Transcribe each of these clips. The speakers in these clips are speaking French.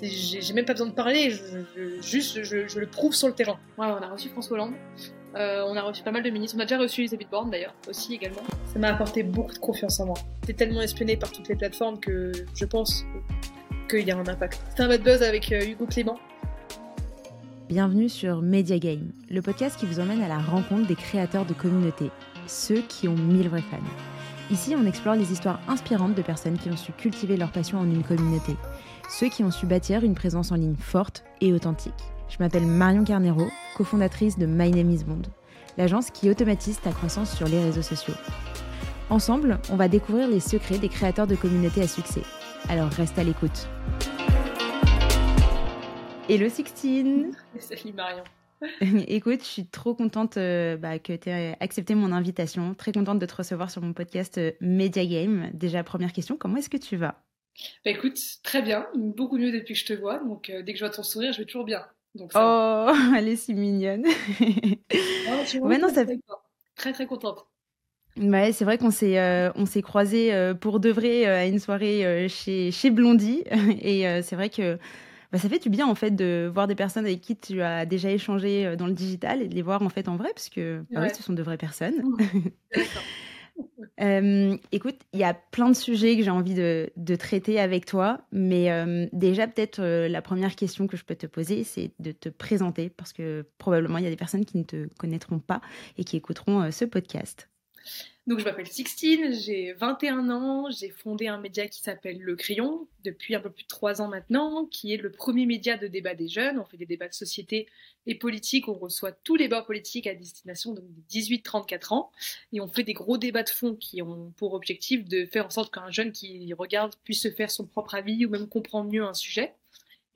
J'ai même pas besoin de parler, je, juste je, le prouve sur le terrain. Ouais, on a reçu François Hollande, euh, on a reçu pas mal de ministres, on a déjà reçu Elisabeth Borne d'ailleurs, aussi également. Ça m'a apporté beaucoup de confiance en moi. J'étais tellement espionné par toutes les plateformes que je pense qu'il y a un impact. C'était un bad buzz avec euh, Hugo Clément. Bienvenue sur Media Game, le podcast qui vous emmène à la rencontre des créateurs de communautés, ceux qui ont mille vrais fans. Ici, on explore les histoires inspirantes de personnes qui ont su cultiver leur passion en une communauté ceux qui ont su bâtir une présence en ligne forte et authentique. Je m'appelle Marion Carnero, cofondatrice de My Name is Bond, l'agence qui automatise ta croissance sur les réseaux sociaux. Ensemble, on va découvrir les secrets des créateurs de communautés à succès. Alors reste à l'écoute. Hello Sixtine Salut Marion Écoute, je suis trop contente euh, bah, que tu aies accepté mon invitation. Très contente de te recevoir sur mon podcast euh, Media Game. Déjà, première question, comment est-ce que tu vas? Bah écoute, très bien, beaucoup mieux depuis que je te vois, donc euh, dès que je vois ton sourire, je vais toujours bien. Donc, oh, elle est si mignonne. oh, ouais, non, ça fait... Très très contente. Ouais, c'est vrai qu'on s'est euh, on s'est croisés euh, pour de vrai à une soirée chez chez Blondie et c'est vrai que bah, ça fait du bien en fait de voir des personnes avec qui tu as déjà échangé dans le digital et de les voir en fait en vrai parce que bah, oui, ce sont de vraies personnes. Euh, écoute, il y a plein de sujets que j'ai envie de, traiter avec toi, mais euh, déjà peut-être euh, la première question que je peux te poser, c'est de te présenter, parce que probablement il y a des personnes qui ne te connaîtront pas et qui écouteront ce podcast. Donc je m'appelle Sixtine, j'ai 21 ans, j'ai fondé un média qui s'appelle Le Crayon depuis un peu plus de 3 ans maintenant, qui est le premier média de débat des jeunes. On fait des débats de société et politique, on reçoit tous les bords politiques à destination des 18-34 ans et on fait des gros débats de fond qui ont pour objectif de faire en sorte qu'un jeune qui regarde puisse se faire son propre avis ou même comprendre mieux un sujet.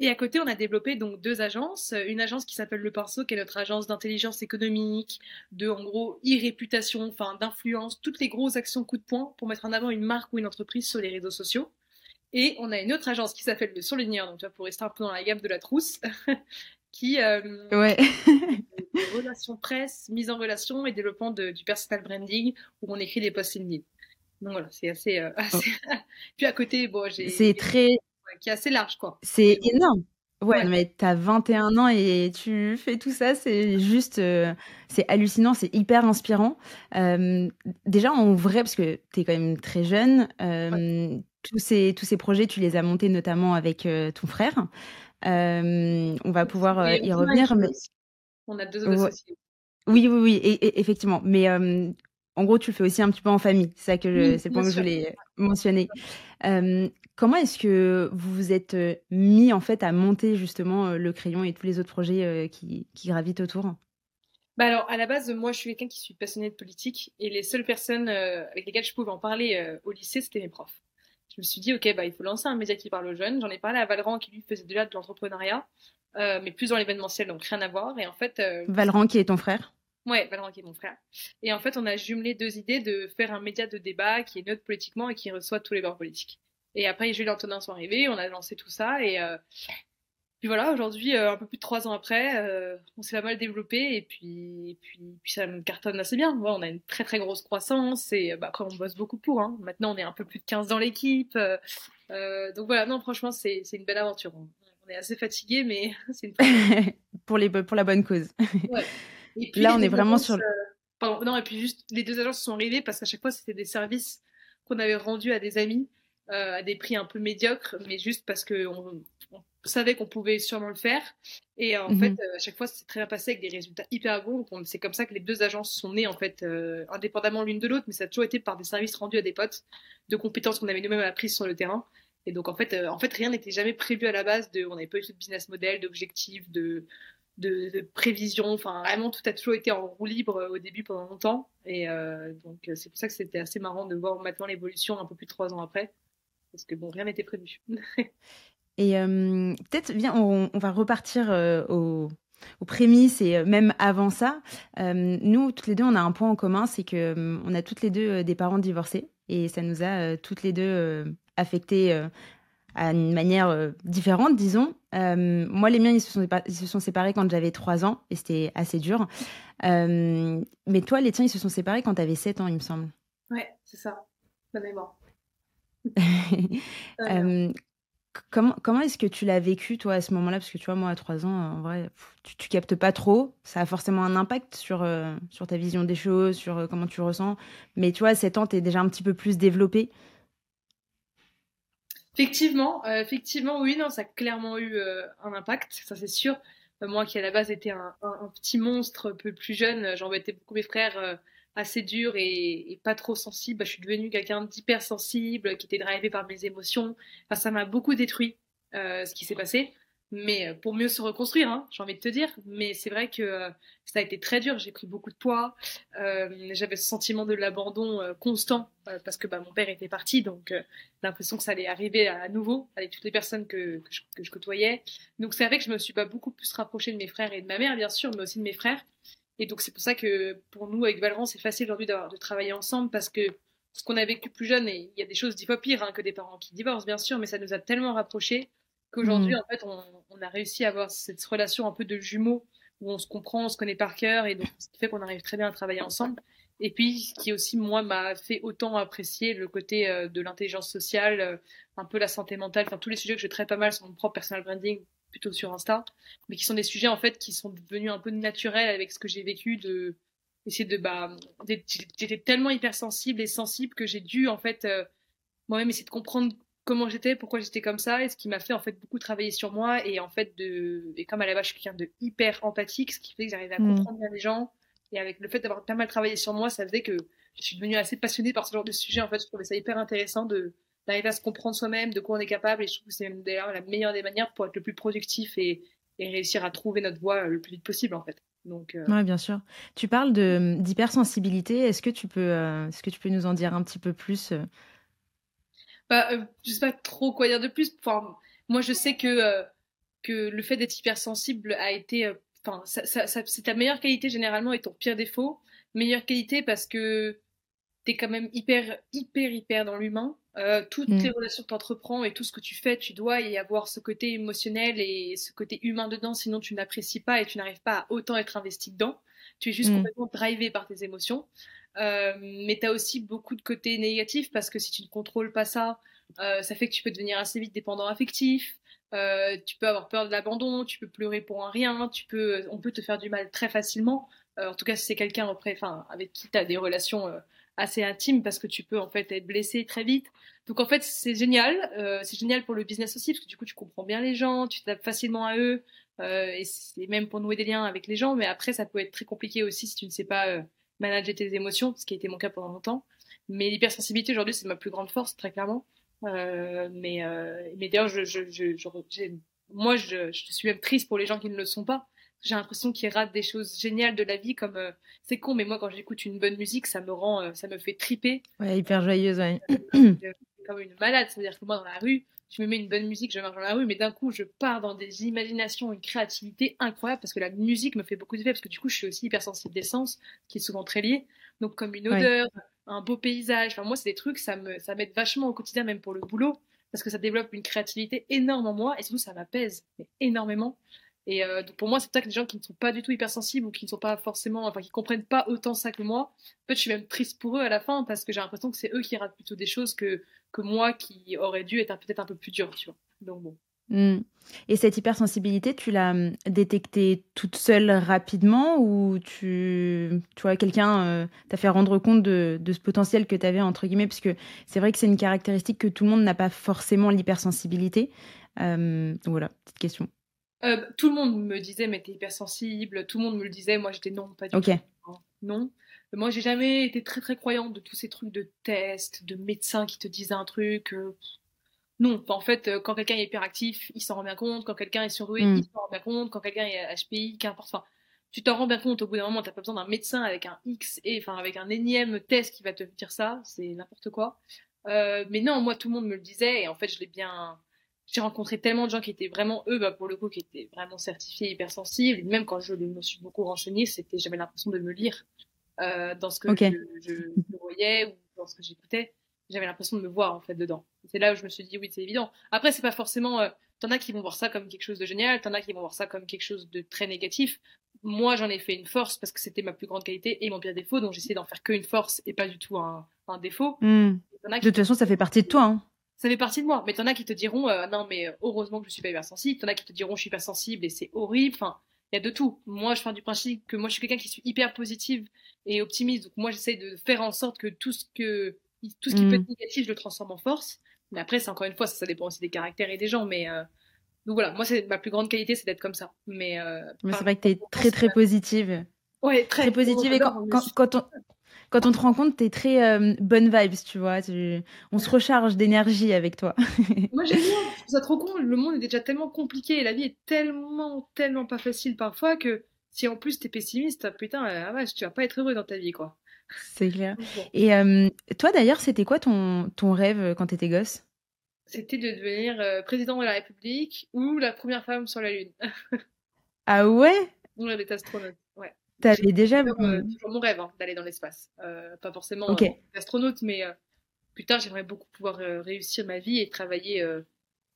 Et à côté, on a développé donc deux agences. Une agence qui s'appelle Le Pinceau, qui est notre agence d'intelligence économique, de en gros e-réputation, enfin d'influence, toutes les grosses actions coup de poing pour mettre en avant une marque ou une entreprise sur les réseaux sociaux. Et on a une autre agence qui s'appelle Le Surligneur, donc tu vois, pour rester un peu dans la gamme de la trousse, qui euh, ouais. relations presse, mise en relation et développement de, du personal branding où on écrit des posts LinkedIn. Donc voilà, c'est assez. Euh, oh. Puis à côté, bon, j'ai. C'est très qui est assez large, quoi. C'est énorme. Ouais, mais tu as 21 ans et tu fais tout ça, c'est juste, euh, c'est hallucinant, c'est hyper inspirant. Euh, déjà, en vrai, parce que tu es quand même très jeune, euh, tous, ces, tous ces projets, tu les as montés notamment avec ton frère. on va pouvoir y revenir. Mais... On a deux autres associés. Oui, oui, oui, et, effectivement. Mais en gros, tu le fais aussi un petit peu en famille. C'est ça que c'est le point que je voulais mentionner. Comment est-ce que vous vous êtes mis en fait à monter justement le crayon et tous les autres projets qui, gravitent autour? Bah alors, à la base, moi, je suis quelqu'un qui suis passionné de politique et les seules personnes avec lesquelles je pouvais en parler au lycée, c'était mes profs. Je me suis dit, ok, bah il faut lancer un média qui parle aux jeunes. J'en ai parlé à Valran qui lui faisait déjà de l'entrepreneuriat, mais plus dans l'événementiel, donc rien à voir. Et en fait, Valran qui est ton frère? Ouais, Valorant qui est mon frère. Et en fait, on a jumelé deux idées de faire un média de débat qui est neutre politiquement et qui reçoit tous les bords politiques. Et après, Jules et Antonin sont arrivés, on a lancé tout ça et euh... puis voilà, aujourd'hui, euh, un peu plus de trois ans après, euh, on s'est pas mal développé et puis, puis, puis ça me cartonne assez bien. On a une très très grosse croissance et bah, après, on bosse beaucoup pour. Hein. Maintenant, on est un peu plus de 15 dans l'équipe. Donc voilà, non, franchement, c'est une belle aventure. On est assez fatigué, mais c'est une pour, les, pour la bonne cause. ouais. Et puis, Là, on est vraiment sur. Le... Pardon, non, et puis juste, les deux agences sont arrivées parce qu'à chaque fois, c'était des services qu'on avait rendus à des amis euh, à des prix un peu médiocres, mais juste parce qu'on on savait qu'on pouvait sûrement le faire. Et euh, en fait, mhm. euh, à chaque fois, c'est très bien passé avec des résultats hyper bons. C'est comme ça que les deux agences sont nées, en fait, euh, indépendamment l'une de l'autre, mais ça a toujours été par des services rendus à des potes, de compétences qu'on avait nous-mêmes apprises sur le terrain. Et donc, en fait, en fait rien n'était jamais prévu à la base. De, on n'avait pas eu de business model, d'objectifs, de, de, de prévision. Enfin, vraiment, tout a toujours été en roue libre au début pendant longtemps. Et euh, donc, c'est pour ça que c'était assez marrant de voir maintenant l'évolution un peu plus de trois ans après. Parce que bon, rien n'était prévu. et peut-être, bien, on, va repartir au, aux prémices et même avant ça, nous, toutes les deux, on a un point en commun, c'est que on a toutes les deux des parents divorcés et ça nous a toutes les deux affectés à une manière euh, différente, disons. Euh, moi, les miens, ils se, sont, ils se sont séparés quand j'avais 3 ans et c'était assez dur. Euh, mais toi, les tiens, ils se sont séparés quand tu avais 7 ans, il me semble. Ouais, c'est ça. La mémoire. comment, comment est-ce que tu l'as vécu, toi, à ce moment-là? Parce que tu vois, moi, à 3 ans, en vrai, tu, tu captes pas trop. Ça a forcément un impact sur, sur ta vision des choses, sur comment tu ressens. Mais tu vois, à 7 ans, tu es déjà un petit peu plus développé? Effectivement, effectivement, oui, non, ça a clairement eu un impact, ça c'est sûr. moi qui à la base était un, un, petit monstre un peu plus jeune, j'embêtais beaucoup mes frères assez dur et, pas trop sensible, bah, je suis devenue quelqu'un d'hypersensible, qui était drivé par mes émotions. Enfin, ça m'a beaucoup détruit euh, ce qui s'est passé, mais euh, pour mieux se reconstruire, hein, j'ai envie de te dire. Mais c'est vrai que euh, ça a été très dur. J'ai pris beaucoup de poids. J'avais ce sentiment de l'abandon constant parce que bah, mon père était parti, donc l'impression que ça allait arriver à, nouveau avec toutes les personnes que, que, je, que je côtoyais. Donc c'est vrai que je me suis pas beaucoup plus rapprochée de mes frères et de ma mère, bien sûr, mais aussi de mes frères. Et donc, c'est pour ça que pour nous, avec Valran, c'est facile aujourd'hui de travailler ensemble parce que ce qu'on a vécu plus jeune, et il y a des choses dix fois pires hein, que des parents qui divorcent, bien sûr, mais ça nous a tellement rapprochés qu'aujourd'hui, mmh. en fait, on, a réussi à avoir cette relation un peu de jumeaux où on se comprend, on se connaît par cœur, et donc ce qui fait qu'on arrive très bien à travailler ensemble. Et puis, ce qui aussi, moi, m'a fait autant apprécier le côté euh, de l'intelligence sociale, euh, un peu la santé mentale, enfin tous les sujets que je traite pas mal sur mon propre personal branding, plutôt sur Insta, mais qui sont des sujets en fait qui sont devenus un peu naturels avec ce que j'ai vécu de essayer de bah j'étais tellement hypersensible et sensible que j'ai dû en fait euh, moi-même essayer de comprendre comment j'étais, pourquoi j'étais comme ça, et ce qui m'a fait en fait beaucoup travailler sur moi et en fait de et comme à la base je suis quelqu'un de hyper empathique, ce qui fait que j'arrivais à mm. comprendre bien les gens et avec le fait d'avoir pas mal travaillé sur moi, ça faisait que je suis devenue assez passionnée par ce genre de sujet. En fait, je trouvais ça hyper intéressant de d'arriver à se comprendre soi-même, de quoi on est capable. Et je trouve que c'est d'ailleurs la meilleure des manières pour être le plus productif et, et, réussir à trouver notre voie le plus vite possible, en fait. Donc, euh... Oui, bien sûr. Tu parles de, d'hypersensibilité. Est-ce que, tu peux, euh, est-ce que tu peux nous en dire un petit peu plus euh? bah, euh, Je sais pas trop quoi dire de plus. Enfin, moi, je sais que, euh, que le fait d'être hypersensible a été... Enfin, ça, ça, ça, c'est ta meilleure qualité généralement et ton pire défaut. Meilleure qualité parce que t'es quand même hyper, hyper, hyper dans l'humain. Euh, toutes mm. les relations que tu entreprends et tout ce que tu fais, tu dois y avoir ce côté émotionnel et ce côté humain dedans, sinon tu n'apprécies pas et tu n'arrives pas à autant être investi dedans. Tu es juste mm. complètement drivé par tes émotions. Euh, mais tu as aussi beaucoup de côtés négatifs parce que si tu ne contrôles pas ça, euh, ça fait que tu peux devenir assez vite dépendant affectif. Tu peux avoir peur de l'abandon, tu peux pleurer pour un rien, tu peux, on peut te faire du mal très facilement. En tout cas, si c'est quelqu'un enfin, avec qui tu as des relations assez intime parce que tu peux en fait être blessé très vite. Donc en fait c'est génial, euh, c'est génial pour le business aussi parce que du coup tu comprends bien les gens, tu t'adaptes facilement à eux euh, et même pour nouer des liens avec les gens. Mais après ça peut être très compliqué aussi si tu ne sais pas euh, manager tes émotions, ce qui a été mon cas pendant longtemps. Mais l'hypersensibilité aujourd'hui c'est ma plus grande force très clairement. Mais mais d'ailleurs je, je moi je, je suis même triste pour les gens qui ne le sont pas j'ai l'impression qu'ils ratent des choses géniales de la vie comme euh, c'est con mais moi quand j'écoute une bonne musique ça me rend euh, ça me fait triper. Ouais hyper joyeuse ouais. Comme une malade c'est à dire que moi dans la rue je me mets une bonne musique je marche dans la rue mais d'un coup je pars dans des imaginations une créativité incroyable parce que la musique me fait beaucoup d'effet parce que du coup je suis aussi hypersensible des sens qui est souvent très lié. Donc comme une odeur un beau paysage enfin moi c'est des trucs ça me ça m'aide vachement au quotidien même pour le boulot parce que ça développe une créativité énorme en moi et surtout ça m'apaise énormément et euh, donc pour moi, c'est peut-être que les gens qui ne sont pas du tout hypersensibles ou qui ne sont pas forcément, enfin qui comprennent pas autant ça que moi, en fait, je suis même triste pour eux à la fin parce que j'ai l'impression que c'est eux qui ratent plutôt des choses que que moi qui aurais dû être peut-être un peu plus dur, tu vois. Donc bon. Mmh. Et cette hypersensibilité, tu l'as hum, détectée toute seule rapidement ou tu, tu vois, quelqu'un euh, t'a fait rendre compte de, de ce potentiel que tu avais, entre guillemets, parce que c'est vrai que c'est une caractéristique que tout le monde n'a pas forcément l'hypersensibilité. Euh, donc voilà, petite question. Euh, tout le monde me disait, mais t'es hypersensible. Tout le monde me le disait. Moi, j'étais non, pas du tout. Non. Moi, j'ai jamais été très très croyante de tous ces trucs de tests, de médecins qui te disent un truc. Euh, non. en fait, euh, quand quelqu'un est hyperactif, il s'en rend bien compte. Quand quelqu'un est surdoué, hmm. il s'en rend bien compte. Quand quelqu'un est HPI, qu'importe. Enfin, tu t'en rends bien compte. Au bout d'un moment, t'as pas besoin d'un médecin avec un X et enfin avec un énième test qui va te dire ça. C'est n'importe quoi. mais non, moi, tout le monde me le disait et en fait, je l'ai bien j'ai rencontré tellement de gens qui étaient vraiment eux, bah, pour le coup, qui étaient vraiment certifiés hypersensibles. Et même quand je me suis beaucoup renseignée, c'était, j'avais l'impression de me lire euh, dans ce que je, je, voyais ou dans ce que j'écoutais. J'avais l'impression de me voir en fait dedans. C'est là où je me suis dit oui, c'est évident. Après, c'est pas forcément. Euh, t'en as qui vont voir ça comme quelque chose de génial, t'en as qui vont voir ça comme quelque chose de très négatif. Moi, j'en ai fait une force parce que c'était ma plus grande qualité et mon pire défaut, donc j'essayais d'en faire qu'une force et pas du tout un, un défaut. Hmm. De toute façon, ça fait partie de toi. Hein ça fait partie de moi. Mais t'en as qui te diront, euh, non, mais heureusement que je suis pas hypersensible. T'en as qui te diront, je suis hypersensible et c'est horrible. Enfin, il y a de tout. Moi, je pars du principe que moi, je suis quelqu'un qui suis hyper positive et optimiste. Donc, moi, j'essaie de faire en sorte que tout ce que, tout ce qui peut mm. être négatif, je le transforme en force. Mais après, c'est encore une fois, ça, ça, dépend aussi des caractères et des gens. Mais, euh, donc voilà, moi, c'est ma plus grande qualité, c'est d'être comme ça. Mais, euh, mais c'est vrai que tu es très, très positive. Ouais, très, très positive. Et quand, quand, on, quand on te rend compte, t'es très euh, bonne vibes, tu vois. On se recharge d'énergie avec toi. Moi, j'aime bien. Ça trop con. Le monde est déjà tellement compliqué et la vie est tellement, tellement pas facile parfois que si en plus t'es pessimiste, putain, ah tu vas pas être heureux dans ta vie, quoi. C'est clair. Et euh, toi, d'ailleurs, c'était quoi ton, ton rêve quand t'étais gosse? C'était de devenir euh, président de la République ou la première femme sur la Lune. ah ouais? On d'être astronaute, ouais. T'avais déjà. Euh, toujours mon rêve hein, d'aller dans l'espace. Euh, pas forcément okay. Euh, astronaute, mais plus tard, j'aimerais beaucoup pouvoir réussir ma vie et travailler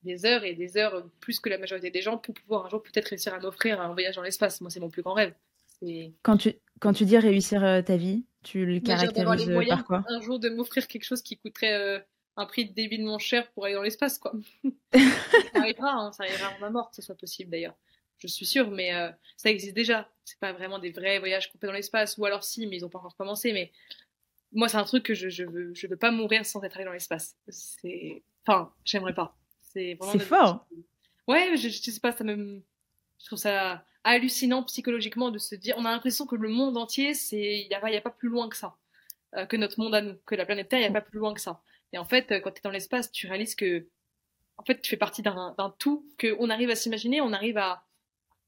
des heures et des heures plus que la majorité des gens pour pouvoir un jour peut-être réussir à m'offrir un voyage dans l'espace. Moi, c'est mon plus grand rêve. Quand tu, quand tu dis réussir ta vie, tu le caractérises par quoi? Un jour de m'offrir quelque chose qui coûterait un prix débilement cher pour aller dans l'espace, quoi. ça arrivera, hein, ça arrivera à ma mort que ce soit possible d'ailleurs je suis sûre, mais euh, ça existe déjà. C'est pas vraiment des vrais voyages complets dans l'espace, ou alors si, mais ils ont pas encore commencé. Mais moi, c'est un truc que je, je veux, je veux pas mourir sans être allé dans l'espace. C'est, enfin, j'aimerais pas. C'est vraiment. C'est fort. Ouais, je, je sais pas, ça me, je trouve ça hallucinant psychologiquement de se dire, on a l'impression que le monde entier, c'est, il y a, y a pas plus loin que ça, euh, que notre monde à nous, que la planète Terre, il y a pas plus loin que ça. Et en fait, quand tu es dans l'espace, tu réalises que, en fait, tu fais partie d'un tout, qu'on arrive à s'imaginer, on arrive à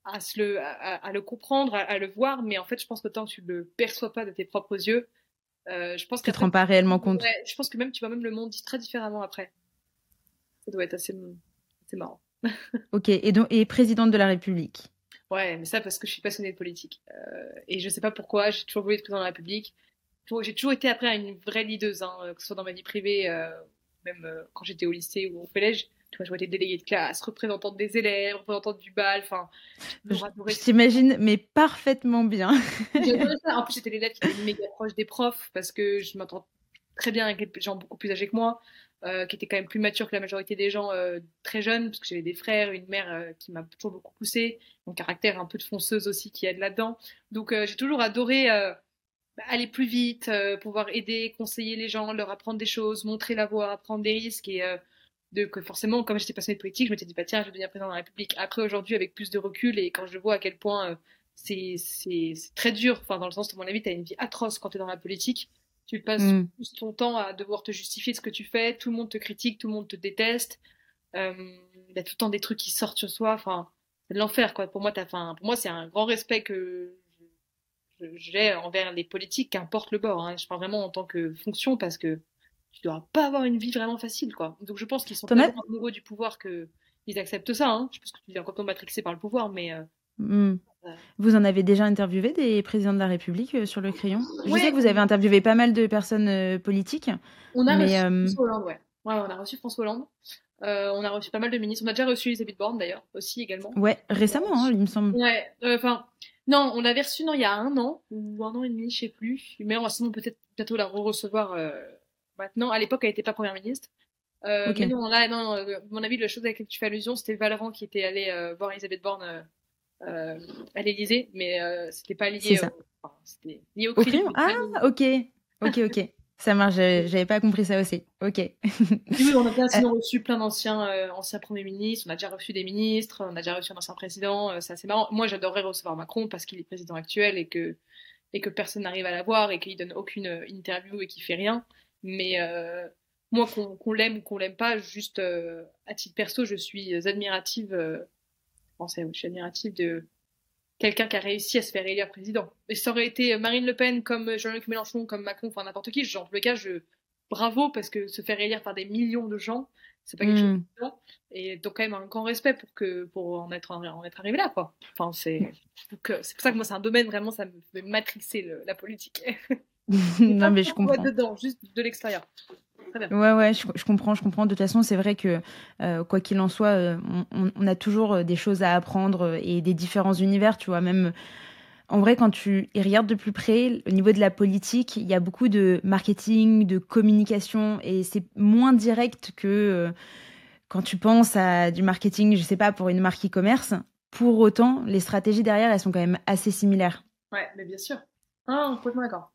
à, se le, à, le comprendre, à, le voir, mais en fait, je pense que tant que tu le perçois pas de tes propres yeux, euh, je pense que tu te rends pas réellement compte. je pense que même tu vois même le monde très différemment après. Ça doit être assez, assez marrant. ok, et donc et présidente de la République? Ouais, mais ça parce que je suis passionnée de politique euh, et je sais pas pourquoi. J'ai toujours voulu être président de la République. J'ai toujours été après une vraie leaduse, hein, que ce soit dans ma vie privée, euh, même euh, quand j'étais au lycée ou au collège tu vois, je vois des délégués de classe, représentante des élèves, représentante du bal, enfin. Je t'imagine, mais parfaitement bien. ça. En plus, j'étais l'élève qui était méga proche des profs parce que je m'entends très bien avec des gens beaucoup plus âgés que moi, euh, qui étaient quand même plus matures que la majorité des gens euh, très jeunes, parce que j'avais des frères, une mère euh, qui m'a toujours beaucoup poussé, mon caractère un peu de fonceuse aussi qui aide là-dedans. Donc, j'ai toujours adoré aller plus vite, pouvoir aider, conseiller les gens, leur apprendre des choses, montrer la voie, prendre des risques et de que forcément, comme j'étais passionnée de politique, je m'étais dit, bah tiens, je vais devenir président de la République. Après, aujourd'hui, avec plus de recul et quand je vois à quel point euh, c'est c'est très dur, enfin, dans le sens, de mon avis, tu as une vie atroce quand tu es dans la politique. Tu passes mm. plus ton temps à devoir te justifier de ce que tu fais, tout le monde te critique, tout le monde te déteste. Euh, il y a tout le temps des trucs qui sortent sur soi, enfin, c'est de l'enfer, quoi. Pour moi, as, enfin, pour moi, c'est un grand respect que j'ai envers les politiques, qu'importe le bord. Hein. Je parle vraiment en tant que fonction parce que tu dois pas avoir une vie vraiment facile, quoi. Donc je pense qu'ils sont tellement amoureux du pouvoir que ils acceptent ça. Hein. Je pense que tu es complètement matrixé par le pouvoir, mais. Euh, hmm. Vous en avez déjà interviewé des présidents de la République euh, sur le crayon? Je sais que vous avez interviewé pas mal de personnes euh, politiques. On a reçu François Hollande, ouais. ouais. On a reçu François Hollande. on a reçu pas mal de ministres. On a déjà reçu Elisabeth Borne d'ailleurs, aussi également. Ouais, récemment, hein, il me semble. Ouais, enfin, non, on l'avait reçu non, il y a un an, ou un an et demi, je sais plus. Mais on va sinon peut-être bientôt la re-recevoir maintenant. À l'époque, elle n'était pas première ministre. Euh, Mais non, là, non, euh, mon avis, la chose à laquelle tu fais allusion, c'était Valérand qui était allé euh, voir Elisabeth Borne euh, à l'Élysée, mais c'était pas lié, au, enfin, lié au, crime. Ah, ok, ok, ok. Ça marche, j'avais pas compris ça aussi. Ok. oui, on a bien sinon reçu plein d'anciens anciens premiers ministres, on a déjà reçu des ministres, on a déjà reçu un ancien président, c'est assez marrant. Moi, j'adorerais recevoir Macron parce qu'il est président actuel et que, et que personne n'arrive à l'avoir et qu'il donne aucune interview et qu'il fait rien. Mais euh, moi, qu'on l'aime ou qu'on l'aime pas, juste euh, à titre perso, je suis admirative, euh, je suis admirative de quelqu'un qui a réussi à se faire élire président. Et ça aurait été Marine Le Pen, comme Jean-Luc Mélenchon, comme Macron, enfin n'importe qui, en tous les cas, je, bravo, parce que se faire élire par des millions de gens, c'est pas quelque chose hmm. de Et donc quand même un grand respect pour que pour en être en être arrivé là quoi. Enfin c'est c'est pour ça que moi c'est un domaine vraiment ça me fait matrixer la politique. non, mais je comprends. dedans, juste de l'extérieur. Ouais, ouais, je, comprends, je comprends. De toute façon, c'est vrai que euh, quoi qu'il en soit, euh, on, a toujours euh, des choses à apprendre et des différents univers, tu vois. Même en vrai, quand tu y regardes de plus près, au niveau de la politique, il y a beaucoup de marketing, de communication, et c'est moins direct que euh, quand tu penses à du marketing, je sais pas, pour une marque e-commerce. Pour autant, les stratégies derrière, elles sont quand même assez similaires. Ouais, mais bien sûr. Ah, complètement d'accord.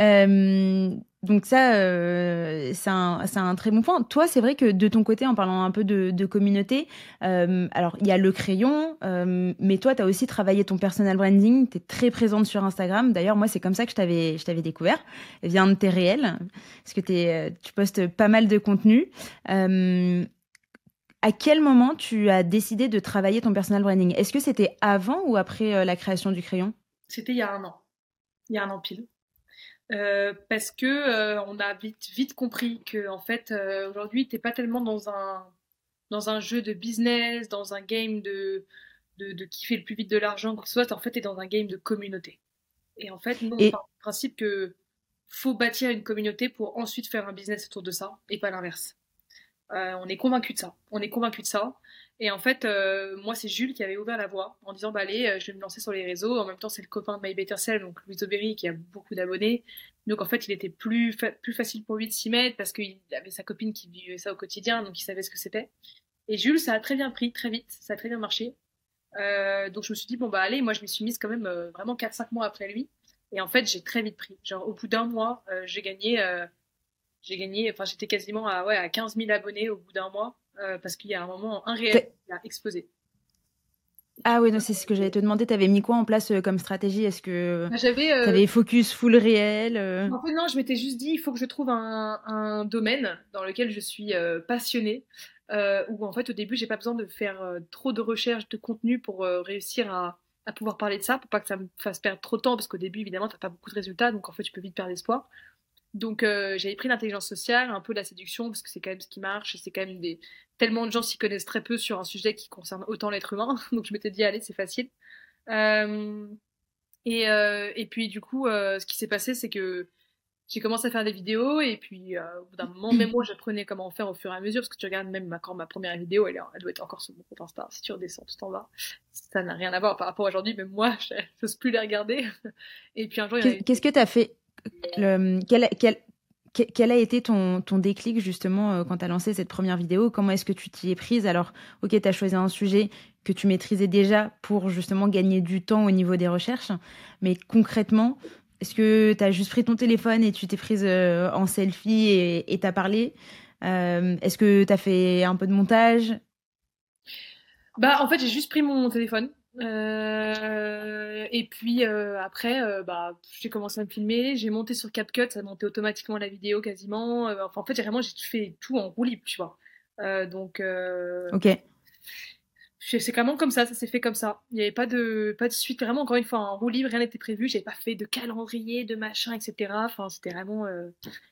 Euh, donc ça, euh, c'est un, un, très bon point. Toi, c'est vrai que de ton côté, en parlant un peu de, communauté, euh, alors il y a le crayon, mais toi, tu as aussi travaillé ton personal branding, tu es très présente sur Instagram. D'ailleurs, moi, c'est comme ça que je t'avais, découvert, vient de tes réels, parce que es, tu postes pas mal de contenu. À quel moment tu as décidé de travailler ton personal branding? Est-ce que c'était avant ou après la création du crayon? C'était il y a un an. Il y a un an pile. Euh, parce que euh, on a vite vite compris que en fait euh, aujourd'hui t'es pas tellement dans un dans un jeu de business, dans un game de de, de qui fait le plus vite de l'argent, que ce soit en fait t'es dans un game de communauté. Et en fait nous on part du principe que faut bâtir une communauté pour ensuite faire un business autour de ça et pas l'inverse. On est convaincu de ça. On est convaincu de ça. Et en fait, euh, moi, c'est Jules qui avait ouvert la voie en disant bah, Allez, euh, je vais me lancer sur les réseaux. En même temps, c'est le copain de My Better donc Louis Aubéry, qui a beaucoup d'abonnés. Donc, en fait, il était plus, plus facile pour lui de s'y mettre parce qu'il avait sa copine qui vivait ça au quotidien, donc il savait ce que c'était. Et Jules, ça a très bien pris, très vite, ça a très bien marché. Euh, donc, je me suis dit Bon, bah, allez, moi, je m'y suis mise quand même euh, vraiment 4-5 mois après lui. Et en fait, j'ai très vite pris. Genre, au bout d'un mois, euh, j'ai gagné. J'ai gagné, enfin, j'étais quasiment à, ouais, à 15 000 abonnés au bout d'un mois. Euh, parce qu'il y a un moment, un réel qui a explosé. Ah oui, c'est ce que j'allais te demander. Tu avais mis quoi en place euh, comme stratégie? Est-ce que bah, j'avais euh... avais focus full réel En fait, non, je m'étais juste dit, il faut que je trouve un, un domaine dans lequel je suis euh, passionnée, euh, où en fait, au début, j'ai pas besoin de faire trop de recherche de contenu pour réussir à, à, pouvoir parler de ça, pour pas que ça me fasse perdre trop de temps, parce qu'au début, évidemment, t'as pas beaucoup de résultats, donc en fait, tu peux vite perdre espoir. Donc euh, j'avais pris l'intelligence sociale, un peu la séduction, parce que c'est quand même ce qui marche, et c'est quand même des... tellement de gens s'y connaissent très peu sur un sujet qui concerne autant l'être humain, donc je m'étais dit, allez, c'est facile. Euh... Et, euh, et puis du coup, euh, ce qui s'est passé, c'est que j'ai commencé à faire des vidéos, et puis euh, au bout d'un moment, même moi, j'apprenais comment faire au fur et à mesure, parce que tu regardes même ma, quand ma première vidéo, elle, elle doit être encore sur mon compte Insta, si tu redescends tout en bas. Ça n'a rien à voir par rapport à aujourd'hui, même moi, je n'ose plus les regarder. et puis un jour... Qu'est-ce que tu as fait quel, a été ton, déclic justement euh, quand tu as lancé cette première vidéo? Comment est-ce que tu t'y es prise? Alors, ok, tu as choisi un sujet que tu maîtrisais déjà pour justement gagner du temps au niveau des recherches, mais concrètement, est-ce que tu as juste pris ton téléphone et tu t'es prise euh, en selfie et tu as parlé? Euh, Est-ce que tu as fait un peu de montage? Bah, en fait, j'ai juste pris mon téléphone. Euh, et puis euh, après, euh, bah, j'ai commencé à me filmer, j'ai monté sur CapCut, ça montait automatiquement la vidéo quasiment. Enfin, en fait, vraiment, j'ai fait tout en roue libre, tu vois. Donc, ok c'est vraiment comme ça, ça s'est fait comme ça. Il n'y avait pas de, pas de suite, vraiment, encore une fois, en roue libre, rien n'était prévu, j'avais pas fait de calendrier, de machin, etc. Enfin, c'était vraiment. Euh...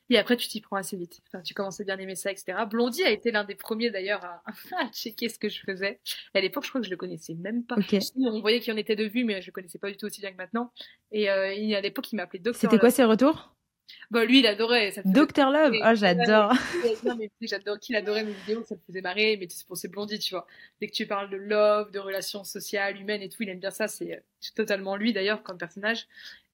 Et après, tu t'y prends assez vite. Enfin, tu commençais bien à aimer ça, etc. Blondie a été l'un des premiers d'ailleurs à... à, checker ce que je faisais. Et à l'époque, je crois que je le connaissais même pas. Okay. On voyait qu'il en était de vue, mais je le connaissais pas du tout aussi bien que maintenant. Et, euh, et à l'époque, il m'appelait Docteur. C'était quoi ses retours? Bah, lui, il adorait. Ça Docteur Love, oh, j'adore. non, mais j'adore qu'il adorait mes vidéos, ça me faisait marrer, mais c'est pour ses blondis, tu vois. Dès que tu parles de love, de relations sociales, humaines et tout, il aime bien ça, c'est totalement lui d'ailleurs comme personnage.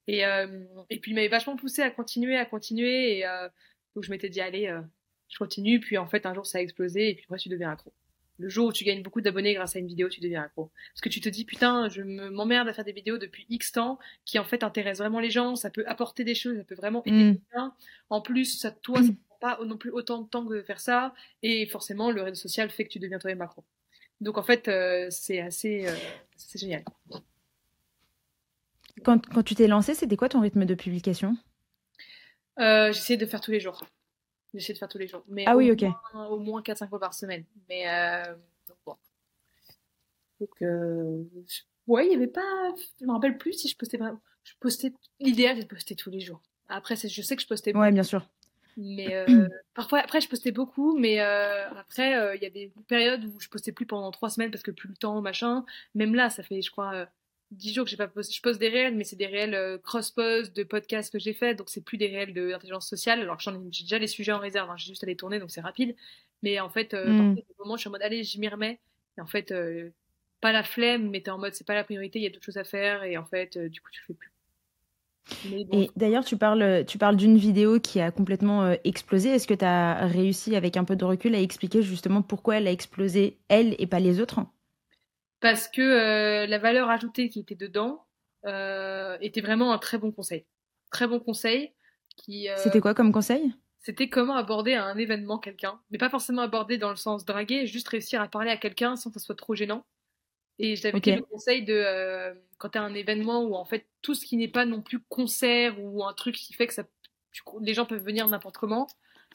Et, euh, et puis il m'avait vachement poussé à continuer, à continuer, et euh, donc je m'étais dit, allez, euh, je continue, puis en fait, un jour ça a explosé, et puis après, tu deviens accro le jour où tu gagnes beaucoup d'abonnés grâce à une vidéo, tu deviens accro. Parce que tu te dis, putain, je m'emmerde à faire des vidéos depuis X temps qui en fait intéressent vraiment les gens, ça peut apporter des choses, ça peut vraiment aider mm. les gens. En plus, ça, toi, ça prend pas non plus autant de temps que de faire ça. Et forcément, le réseau social fait que tu deviens toi-même accro. Donc en fait, euh, c'est assez. Euh, c'est génial. Quand, quand tu t'es lancé, c'était quoi ton rythme de publication? Euh, J'essayais de faire tous les jours. J'essaie de faire tous les jours. Mais ah oui, ok. Moins, au moins 4-5 fois par semaine. Mais euh, donc, bon. donc euh, ouais, il n'y avait pas. Je me rappelle plus si je postais vraiment. Je postais. L'idéal, c'est de poster tous les jours. Après, je sais que je postais. Ouais, bien sûr. Mais euh, parfois, après, je postais beaucoup, mais euh, après, euh, il y a des périodes où je postais plus pendant trois semaines parce que plus le temps, machin. Même là, ça fait, je crois, 10 jours que j'ai pas posté. Je poste des réels, mais c'est des réels euh, cross-post de podcasts que j'ai fait, donc c'est plus des réels d'intelligence sociale. Alors que j'ai déjà les sujets en réserve, hein, j'ai juste à les tourner, donc c'est rapide. Mais en fait, euh, mm. par moment, je suis en mode, allez, je m'y remets. Et en fait, euh, pas la flemme, mais t'es en mode c'est pas la priorité, il y a d'autres choses à faire et en fait, euh, du coup, tu le fais plus. Et d'ailleurs, tu parles, tu parles d'une vidéo qui a complètement euh, explosé. Est-ce que tu as réussi, avec un peu de recul, à expliquer justement pourquoi elle a explosé, elle, et pas les autres? Parce que euh, la valeur ajoutée qui était dedans était vraiment un très bon conseil. Très bon conseil. Qui, C'était quoi comme conseil? C'était comment aborder à un événement quelqu'un, mais pas forcément aborder dans le sens draguer, juste réussir à parler à quelqu'un sans que ce soit trop gênant. Et j'avais okay. le conseil de euh, quand tu as un événement où en fait tout ce qui n'est pas non plus concert ou un truc qui fait que ça, les gens peuvent venir n'importe comment,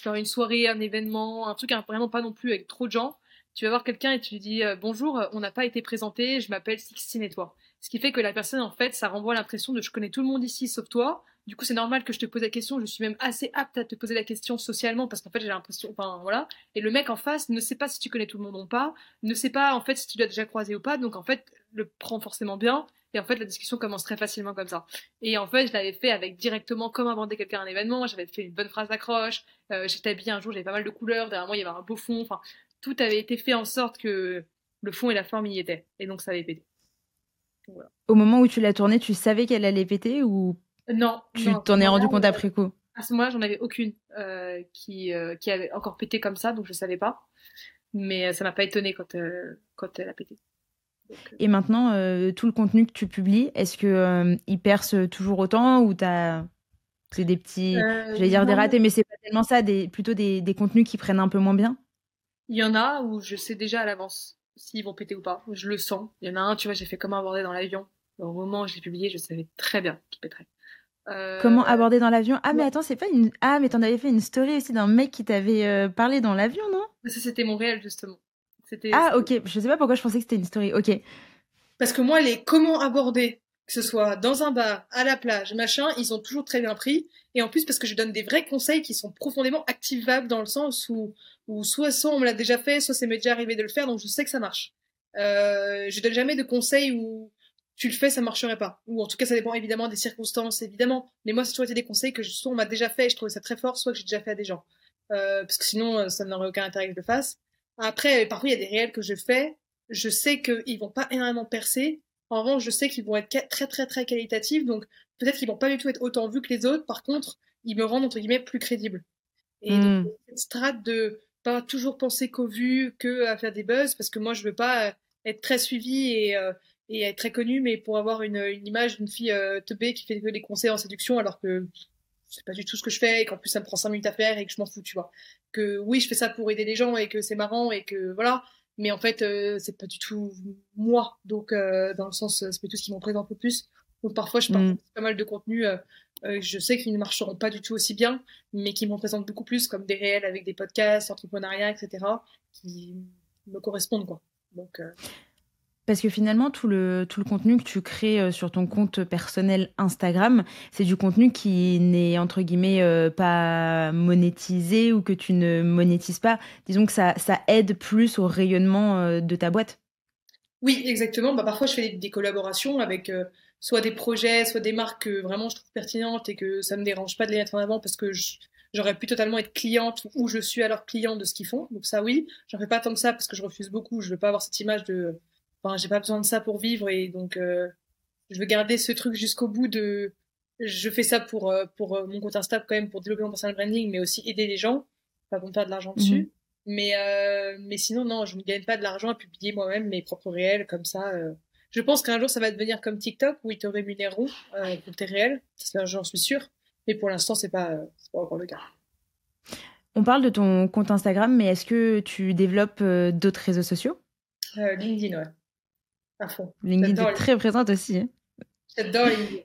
genre une soirée, un événement, un truc vraiment pas non plus avec trop de gens, tu vas voir quelqu'un et tu lui dis euh, bonjour, on n'a pas été présenté, je m'appelle Sixtine et toi. Ce qui fait que la personne en fait ça renvoie l'impression de je connais tout le monde ici sauf toi, du coup, c'est normal que je te pose la question. Je suis même assez apte à te poser la question socialement parce qu'en fait, j'ai l'impression, enfin voilà. Et le mec en face ne sait pas si tu connais tout le monde ou pas, ne sait pas en fait si tu l'as déjà croisé ou pas. Donc en fait, le prend forcément bien. Et en fait, la discussion commence très facilement comme ça. Et en fait, je l'avais fait avec directement comment aborder quelqu'un à un événement. J'avais fait une bonne phrase d'accroche. Euh, J'étais habillée un jour, j'avais pas mal de couleurs. Derrière moi, il y avait un beau fond. Enfin, tout avait été fait en sorte que le fond et la forme y étaient. Et donc, ça avait pété. Voilà. Au moment où tu l'as tournée, tu savais qu'elle allait péter ou non. Tu t'en es rendu compte après coup? À ce moment-là, j'en avais aucune euh, qui, euh, qui avait encore pété comme ça, donc je savais pas. Mais euh, ça m'a pas étonné quand, euh, quand elle a pété. Donc. Et maintenant, tout le contenu que tu publies, est-ce que il perce toujours autant ou t'as c'est des petits, j'allais dire des ratés, mais c'est pas tellement ça, des, plutôt des, des contenus qui prennent un peu moins bien? Il y en a où je sais déjà à l'avance s'ils vont péter ou pas. Je le sens. Il y en a un, tu vois, j'ai fait comment aborder dans l'avion. Au moment où je l'ai publié, je savais très bien qu'il pèterait. Euh... Comment aborder dans l'avion? Ah, mais attends, c'est pas une. Ah, mais t'en avais fait une story aussi d'un mec qui t'avait euh, parlé dans l'avion, non? Ça, c'était mon réel, justement. Ah, ok. Je sais pas pourquoi je pensais que c'était une story. Ok. Parce que moi, les comment aborder, que ce soit dans un bar, à la plage, machin, ils ont toujours très bien pris. Et en plus, parce que je donne des vrais conseils qui sont profondément activables dans le sens où, où soit, soit on me l'a déjà fait, soit c'est m'est déjà arrivé de le faire, donc je sais que ça marche. Euh, je donne jamais de conseils où tu le fais, ça marcherait pas. Ou en tout cas, ça dépend évidemment des circonstances, évidemment. Mais moi, c'est toujours été des conseils que soit on m'a déjà fait et je trouvais ça très fort, soit que j'ai déjà fait à des gens. Euh, parce que sinon, euh, ça n'aurait aucun intérêt que je le fasse. Après, parfois, il y a des réels que je fais. Je sais qu'ils vont pas énormément percer. En revanche, je sais qu'ils vont être très, très, très qualitatifs. Donc, peut-être qu'ils vont pas du tout être autant vus que les autres. Par contre, ils me rendent, entre guillemets, plus crédible. Et mmh. donc, cette strate de pas toujours penser qu'au vu, que à faire des buzz, parce que moi, je veux pas euh, être très suivi et, euh, et être très connue, mais pour avoir une, une image d'une fille euh, teubée qui fait des conseils en séduction, alors que c'est pas du tout ce que je fais et qu'en plus ça me prend cinq minutes à faire et que je m'en fous, tu vois. Que oui, je fais ça pour aider les gens et que c'est marrant et que voilà, mais en fait euh, c'est pas du tout moi. Donc euh, dans le sens, c'est plutôt ce qui m'en présente peu plus. Donc parfois je parle mm. pas mal de contenus, euh, euh, je sais qu'ils ne marcheront pas du tout aussi bien, mais qui m'en présentent beaucoup plus, comme des réels avec des podcasts, entrepreneuriat, etc., qui me correspondent quoi. Donc euh, parce que finalement, tout le, tout le contenu que tu crées euh, sur ton compte personnel Instagram, c'est du contenu qui n'est, entre guillemets, euh, pas monétisé ou que tu ne monétises pas. Disons que ça, ça aide plus au rayonnement euh, de ta boîte. Oui, exactement. Bah, parfois, je fais des, collaborations avec soit des projets, soit des marques que vraiment je trouve pertinentes et que ça me dérange pas de les mettre en avant parce que j'aurais pu totalement être cliente ou je suis alors client de ce qu'ils font. Donc ça, oui. J'en fais pas tant que ça parce que je refuse beaucoup. Je veux pas avoir cette image de Enfin, j'ai pas besoin de ça pour vivre et donc euh, je veux garder ce truc jusqu'au bout de. Je fais ça pour euh, pour euh, mon compte Insta quand même pour développer mon personal branding, mais aussi aider les gens, pas pour faire de l'argent dessus. Mhm. Mais euh, mais sinon non, je ne gagne pas de l'argent à publier moi-même mes propres réels comme ça. Je pense qu'un jour ça va devenir comme TikTok où ils te rémunéreront pour tes réels, j'en suis sûre. Mais pour l'instant c'est pas c'est pas encore le cas. On parle de ton compte Instagram, mais est-ce que tu développes d'autres réseaux sociaux? LinkedIn, ouais à fond. LinkedIn est très présente aussi. Hein. J'adore LinkedIn.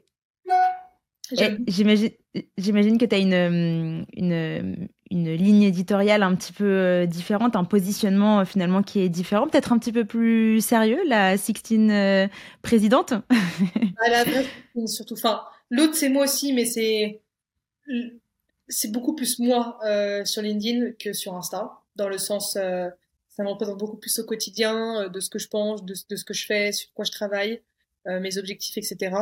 J'imagine, j'imagine que tu as une, une, une, ligne éditoriale un petit peu euh, différente, un positionnement euh, finalement qui est différent, peut-être un petit peu plus sérieux, la Sixtine euh, présidente? à la vraie surtout. Enfin, l'autre c'est moi aussi, mais c'est c'est beaucoup plus moi euh, sur LinkedIn que sur Insta, dans le sens ça me représente beaucoup plus au quotidien euh, de ce que je pense, de, ce que je fais, sur quoi je travaille, euh, mes objectifs, etc.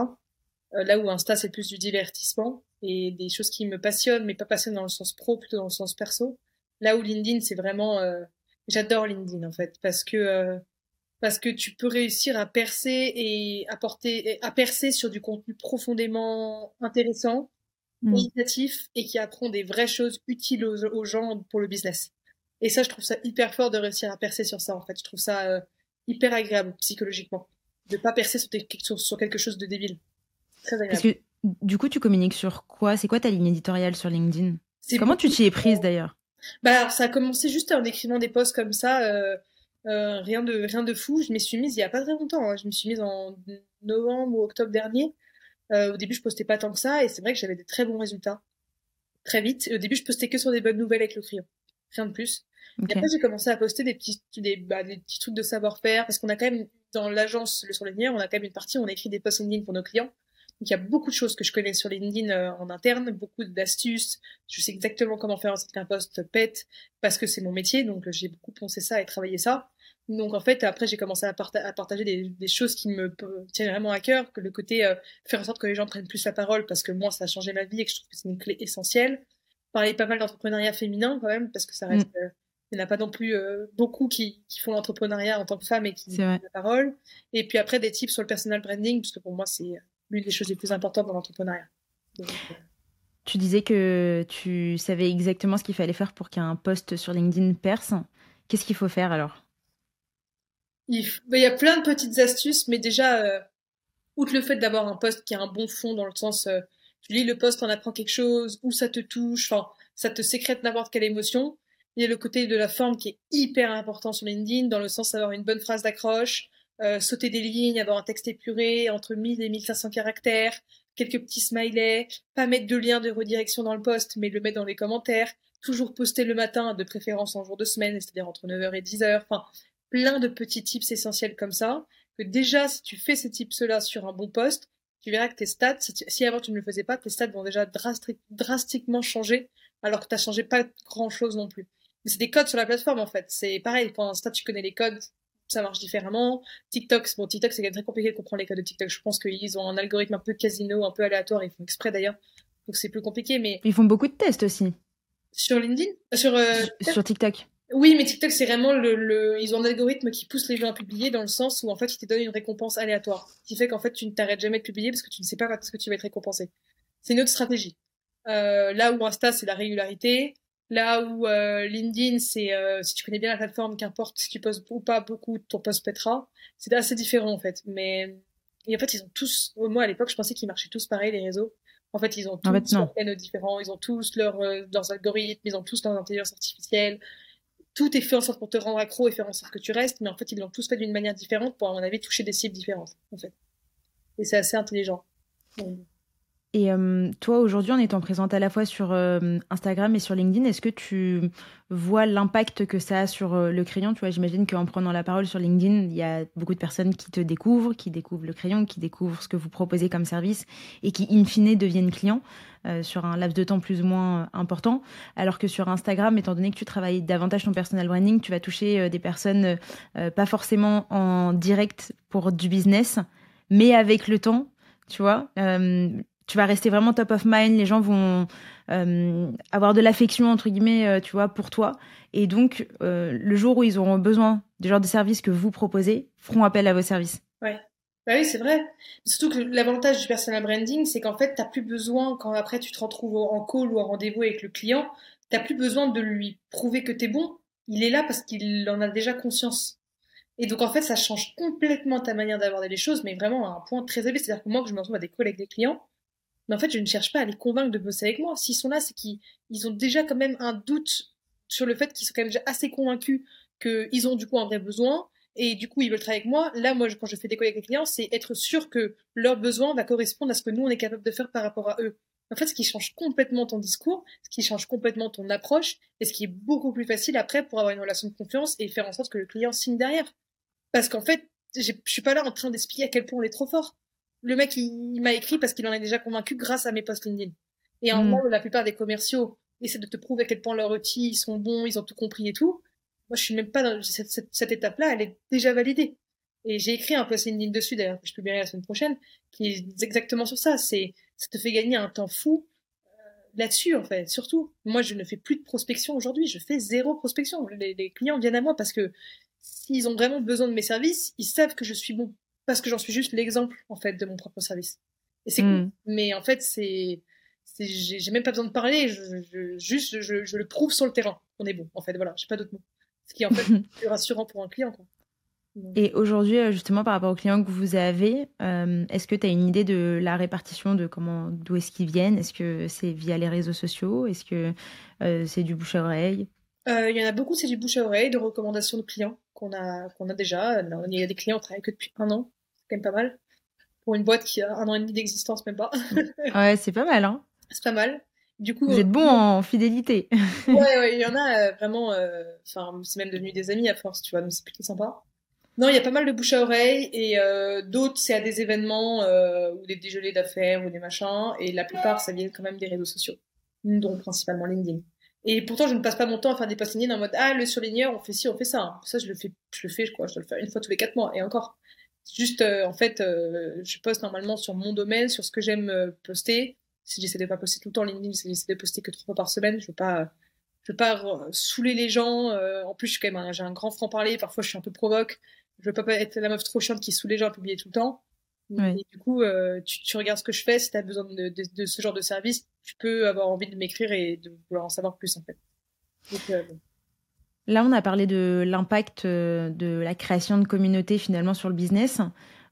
Euh, là où Insta, c'est plus du divertissement et des choses qui me passionnent, mais pas passionnent dans le sens pro, plutôt dans le sens perso. Là où LinkedIn, c'est vraiment... J'adore LinkedIn, en fait, parce que parce que tu peux réussir à percer et apporter, à percer sur du contenu profondément intéressant, mm. et qui apprend des vraies choses utiles aux, gens pour le business. Et ça, je trouve ça hyper fort de réussir à percer sur ça, en fait. Je trouve ça euh, hyper agréable psychologiquement. De pas percer sur, sur, quelque chose de débile. Très agréable. Parce que, du coup, tu communiques sur quoi? C'est quoi ta ligne éditoriale sur LinkedIn? Comment tu t'y es prise d'ailleurs? Bah, ça a commencé juste en écrivant des posts comme ça. Euh, euh, rien de rien de fou. Je m'y suis mise il y a pas très longtemps. Hein. Je me suis mise en novembre ou octobre dernier. Au début, je postais pas tant que ça, et c'est vrai que j'avais des très bons résultats très vite. au début, je postais que sur des bonnes nouvelles avec le crayon, rien de plus. Et après, j'ai commencé à poster des petits des, bah, des petits trucs de savoir-faire parce qu'on a quand même dans l'agence Le Sur Lumière, on a quand même une partie où on écrit des posts LinkedIn pour nos clients. Donc il y a beaucoup de choses que je connais sur LinkedIn euh, en interne, beaucoup d'astuces. Je sais exactement comment faire sorte qu'un post pète parce que c'est mon métier, donc j'ai beaucoup pensé ça et travaillé ça. Donc en fait, après, j'ai commencé à, partager des, choses qui me tiennent vraiment à cœur, que le côté euh, faire en sorte que les gens prennent plus la parole, parce que moi, ça a changé ma vie et que je trouve que c'est une clé essentielle. Parler pas mal d'entrepreneuriat féminin quand même, parce que ça reste... Mm. Euh, il n'y en a pas non plus euh, beaucoup qui, qui font l'entrepreneuriat en tant que femme et qui donnent la parole. Et puis après, des tips sur le personal branding, parce que pour moi, c'est l'une des choses les plus importantes dans l'entrepreneuriat. Tu disais que tu savais exactement ce qu'il fallait faire pour qu'un post sur LinkedIn perce. Qu'est-ce qu'il faut faire alors? Il, y a plein de petites astuces, mais déjà, euh, outre le fait d'avoir un poste qui a un bon fond dans le sens, euh, tu lis le poste, on apprend quelque chose, ou ça te touche, enfin, ça te sécrète n'importe quelle émotion. Il y a le côté de la forme qui est hyper important sur LinkedIn, dans le sens d'avoir une bonne phrase d'accroche, euh, sauter des lignes, avoir un texte épuré, entre 1000 et 1500 caractères, quelques petits smileys, pas mettre de lien de redirection dans le poste, mais le mettre dans les commentaires, toujours poster le matin, de préférence en jour de semaine, c'est-à-dire entre 9h et 10h. Enfin, plein de petits tips essentiels comme ça, que déjà, si tu fais ces tips-là sur un bon poste, tu verras que tes stats, si, avant tu ne le faisais pas, tes stats vont déjà drastiquement changer, alors que tu n'as changé pas grand-chose non plus. C'est des codes sur la plateforme, en fait. C'est pareil, pour Insta, tu connais les codes, ça marche différemment. TikTok, bon, TikTok, c'est très compliqué de comprendre les codes de TikTok. Je pense qu'ils ont un algorithme un peu casino, un peu aléatoire, ils font exprès d'ailleurs. Donc c'est plus compliqué, mais... Ils font beaucoup de tests aussi. Sur LinkedIn? Sur, euh, sur TikTok oui, mais TikTok, c'est vraiment le, le, ils ont un algorithme qui pousse les gens à publier dans le sens où, en fait, ils te donnent une récompense aléatoire. Ce qui fait qu'en fait, tu ne t'arrêtes jamais de publier parce que tu ne sais pas quand est-ce que tu vas être récompensé. C'est une autre stratégie. Euh, là où Insta, c'est la régularité. Là où euh, LinkedIn, c'est euh, si tu connais bien la plateforme, qu'importe si tu postes ou pas beaucoup, ton post pètera. C'est assez différent en fait. Mais et en fait, ils ont tous. Moi, à l'époque, je pensais qu'ils marchaient tous pareil les réseaux. En fait, ils ont tous leurs canaux différents, ils ont tous leurs, euh, leurs algorithmes, ils ont tous leur intelligence artificielle, tout est fait en sorte pour te rendre accro et faire en sorte que tu restes, mais en fait, ils l'ont tous fait d'une manière différente pour, à mon avis, toucher des cibles différentes, en fait. Et c'est assez intelligent. Et euh, toi, aujourd'hui, en étant présente à la fois sur euh, Instagram et sur LinkedIn, est-ce que tu vois l'impact que ça a sur euh, le crayon? Tu vois, j'imagine qu'en prenant la parole sur LinkedIn, il y a beaucoup de personnes qui te découvrent, qui découvrent le crayon, qui découvrent ce que vous proposez comme service et qui, in fine, deviennent clients sur un laps de temps plus ou moins important. Alors que sur Instagram, étant donné que tu travailles davantage ton personal branding, tu vas toucher des personnes pas forcément en direct pour du business, mais avec le temps, tu vois tu vas rester vraiment top of mind, les gens vont euh, avoir de l'affection entre guillemets, euh, tu vois, pour toi. Et donc, euh, le jour où ils auront besoin des genres de services que vous proposez, feront appel à vos services. Ouais. Bah oui, c'est vrai. Surtout que l'avantage du personal branding, c'est qu'en fait, t'as plus besoin, quand après tu te retrouves en call ou en rendez-vous avec le client, t'as plus besoin de lui prouver que t'es bon. Il est là parce qu'il en a déjà conscience. Et donc, en fait, ça change complètement ta manière d'aborder les choses, mais vraiment à un point très élevé. C'est-à-dire que moi, que je me retrouve à des avec des clients, mais en fait, je ne cherche pas à les convaincre de bosser avec moi. S'ils sont là, c'est qu'ils ont déjà quand même un doute sur le fait qu'ils sont quand même déjà assez convaincus qu'ils ont du coup un vrai besoin et du coup ils veulent travailler avec moi. Là, moi, quand je fais des collègues avec les clients, c'est être sûr que leur besoin va correspondre à ce que nous on est capable de faire par rapport à eux. En fait, ce qui change complètement ton discours, ce qui change complètement ton approche, et ce qui est beaucoup plus facile après pour avoir une relation de confiance et faire en sorte que le client signe derrière. Parce qu'en fait, je suis pas là en train d'expliquer à quel point on est trop fort le mec, il, m'a écrit parce qu'il en est déjà convaincu grâce à mes posts LinkedIn. Et en mm. la plupart des commerciaux essaient de te prouver à quel point leurs outils sont bons, ils ont tout compris et tout. Moi, je suis même pas dans cette, étape-là, elle est déjà validée. Et j'ai écrit un post LinkedIn dessus, d'ailleurs, que je publierai la semaine prochaine, qui est exactement sur ça. C'est, ça te fait gagner un temps fou euh, là-dessus, en fait, surtout. Moi, je ne fais plus de prospection aujourd'hui, je fais zéro prospection. Les, les clients viennent à moi parce que s'ils ont vraiment besoin de mes services, ils savent que je suis bon parce que j'en suis juste l'exemple en fait de mon propre service. Et c'est cool. Mais en fait, c'est j'ai même pas besoin de parler, je, juste je, je, le prouve sur le terrain. On est bon, en fait, voilà, j'ai pas d'autres mots. Ce qui est en fait plus rassurant pour un client. Quoi. Et aujourd'hui, euh, justement, par rapport aux clients que vous avez, euh, est-ce que tu as une idée de la répartition de comment, d'où est-ce qu'ils viennent? Est-ce que c'est via les réseaux sociaux? Est-ce que euh, c'est du bouche à oreille? Il y en a beaucoup, c'est du bouche à oreille, de recommandations de clients qu'on a, qu'on a déjà. Il y a des clients qui travaillent que depuis un an, quand même pas mal. Pour une boîte qui a un an et demi d'existence, même pas. ouais, c'est pas mal, hein C'est pas mal. Du coup, vous êtes bon en fidélité. ouais, ouais, il y en a vraiment. Enfin, c'est même devenu des amis à force, tu vois, donc c'est plutôt sympa. Non, il y a pas mal de bouche à oreille et euh, d'autres c'est à des événements euh, ou des déjeuners d'affaires ou des machins et la plupart ça vient quand même des réseaux sociaux, dont principalement LinkedIn. Et pourtant je ne passe pas mon temps à faire des posts LinkedIn en mode ah le surligneur on fait ci on fait ça. Ça je le fais je le fais quoi je dois le faire une fois tous les quatre mois et encore. Juste euh, en fait euh, je poste normalement sur mon domaine sur ce que j'aime euh, poster. Si j'essaie de pas poster tout le temps LinkedIn, si j'essaie de poster que trois fois par semaine, je veux pas je veux pas saouler les gens. en plus, je suis quand même j'ai un grand franc parler. Parfois, je suis un peu provoque je veux pas être la meuf trop chiante qui saoule les gens à publier tout le temps. Et du coup, euh, tu, tu, regardes ce que je fais. Si tu as besoin de, de, de, ce genre de service, tu peux avoir envie de m'écrire et de vouloir en savoir plus en fait. Donc, euh, Là, on a parlé de l'impact euh, de la création de communautés finalement sur le business.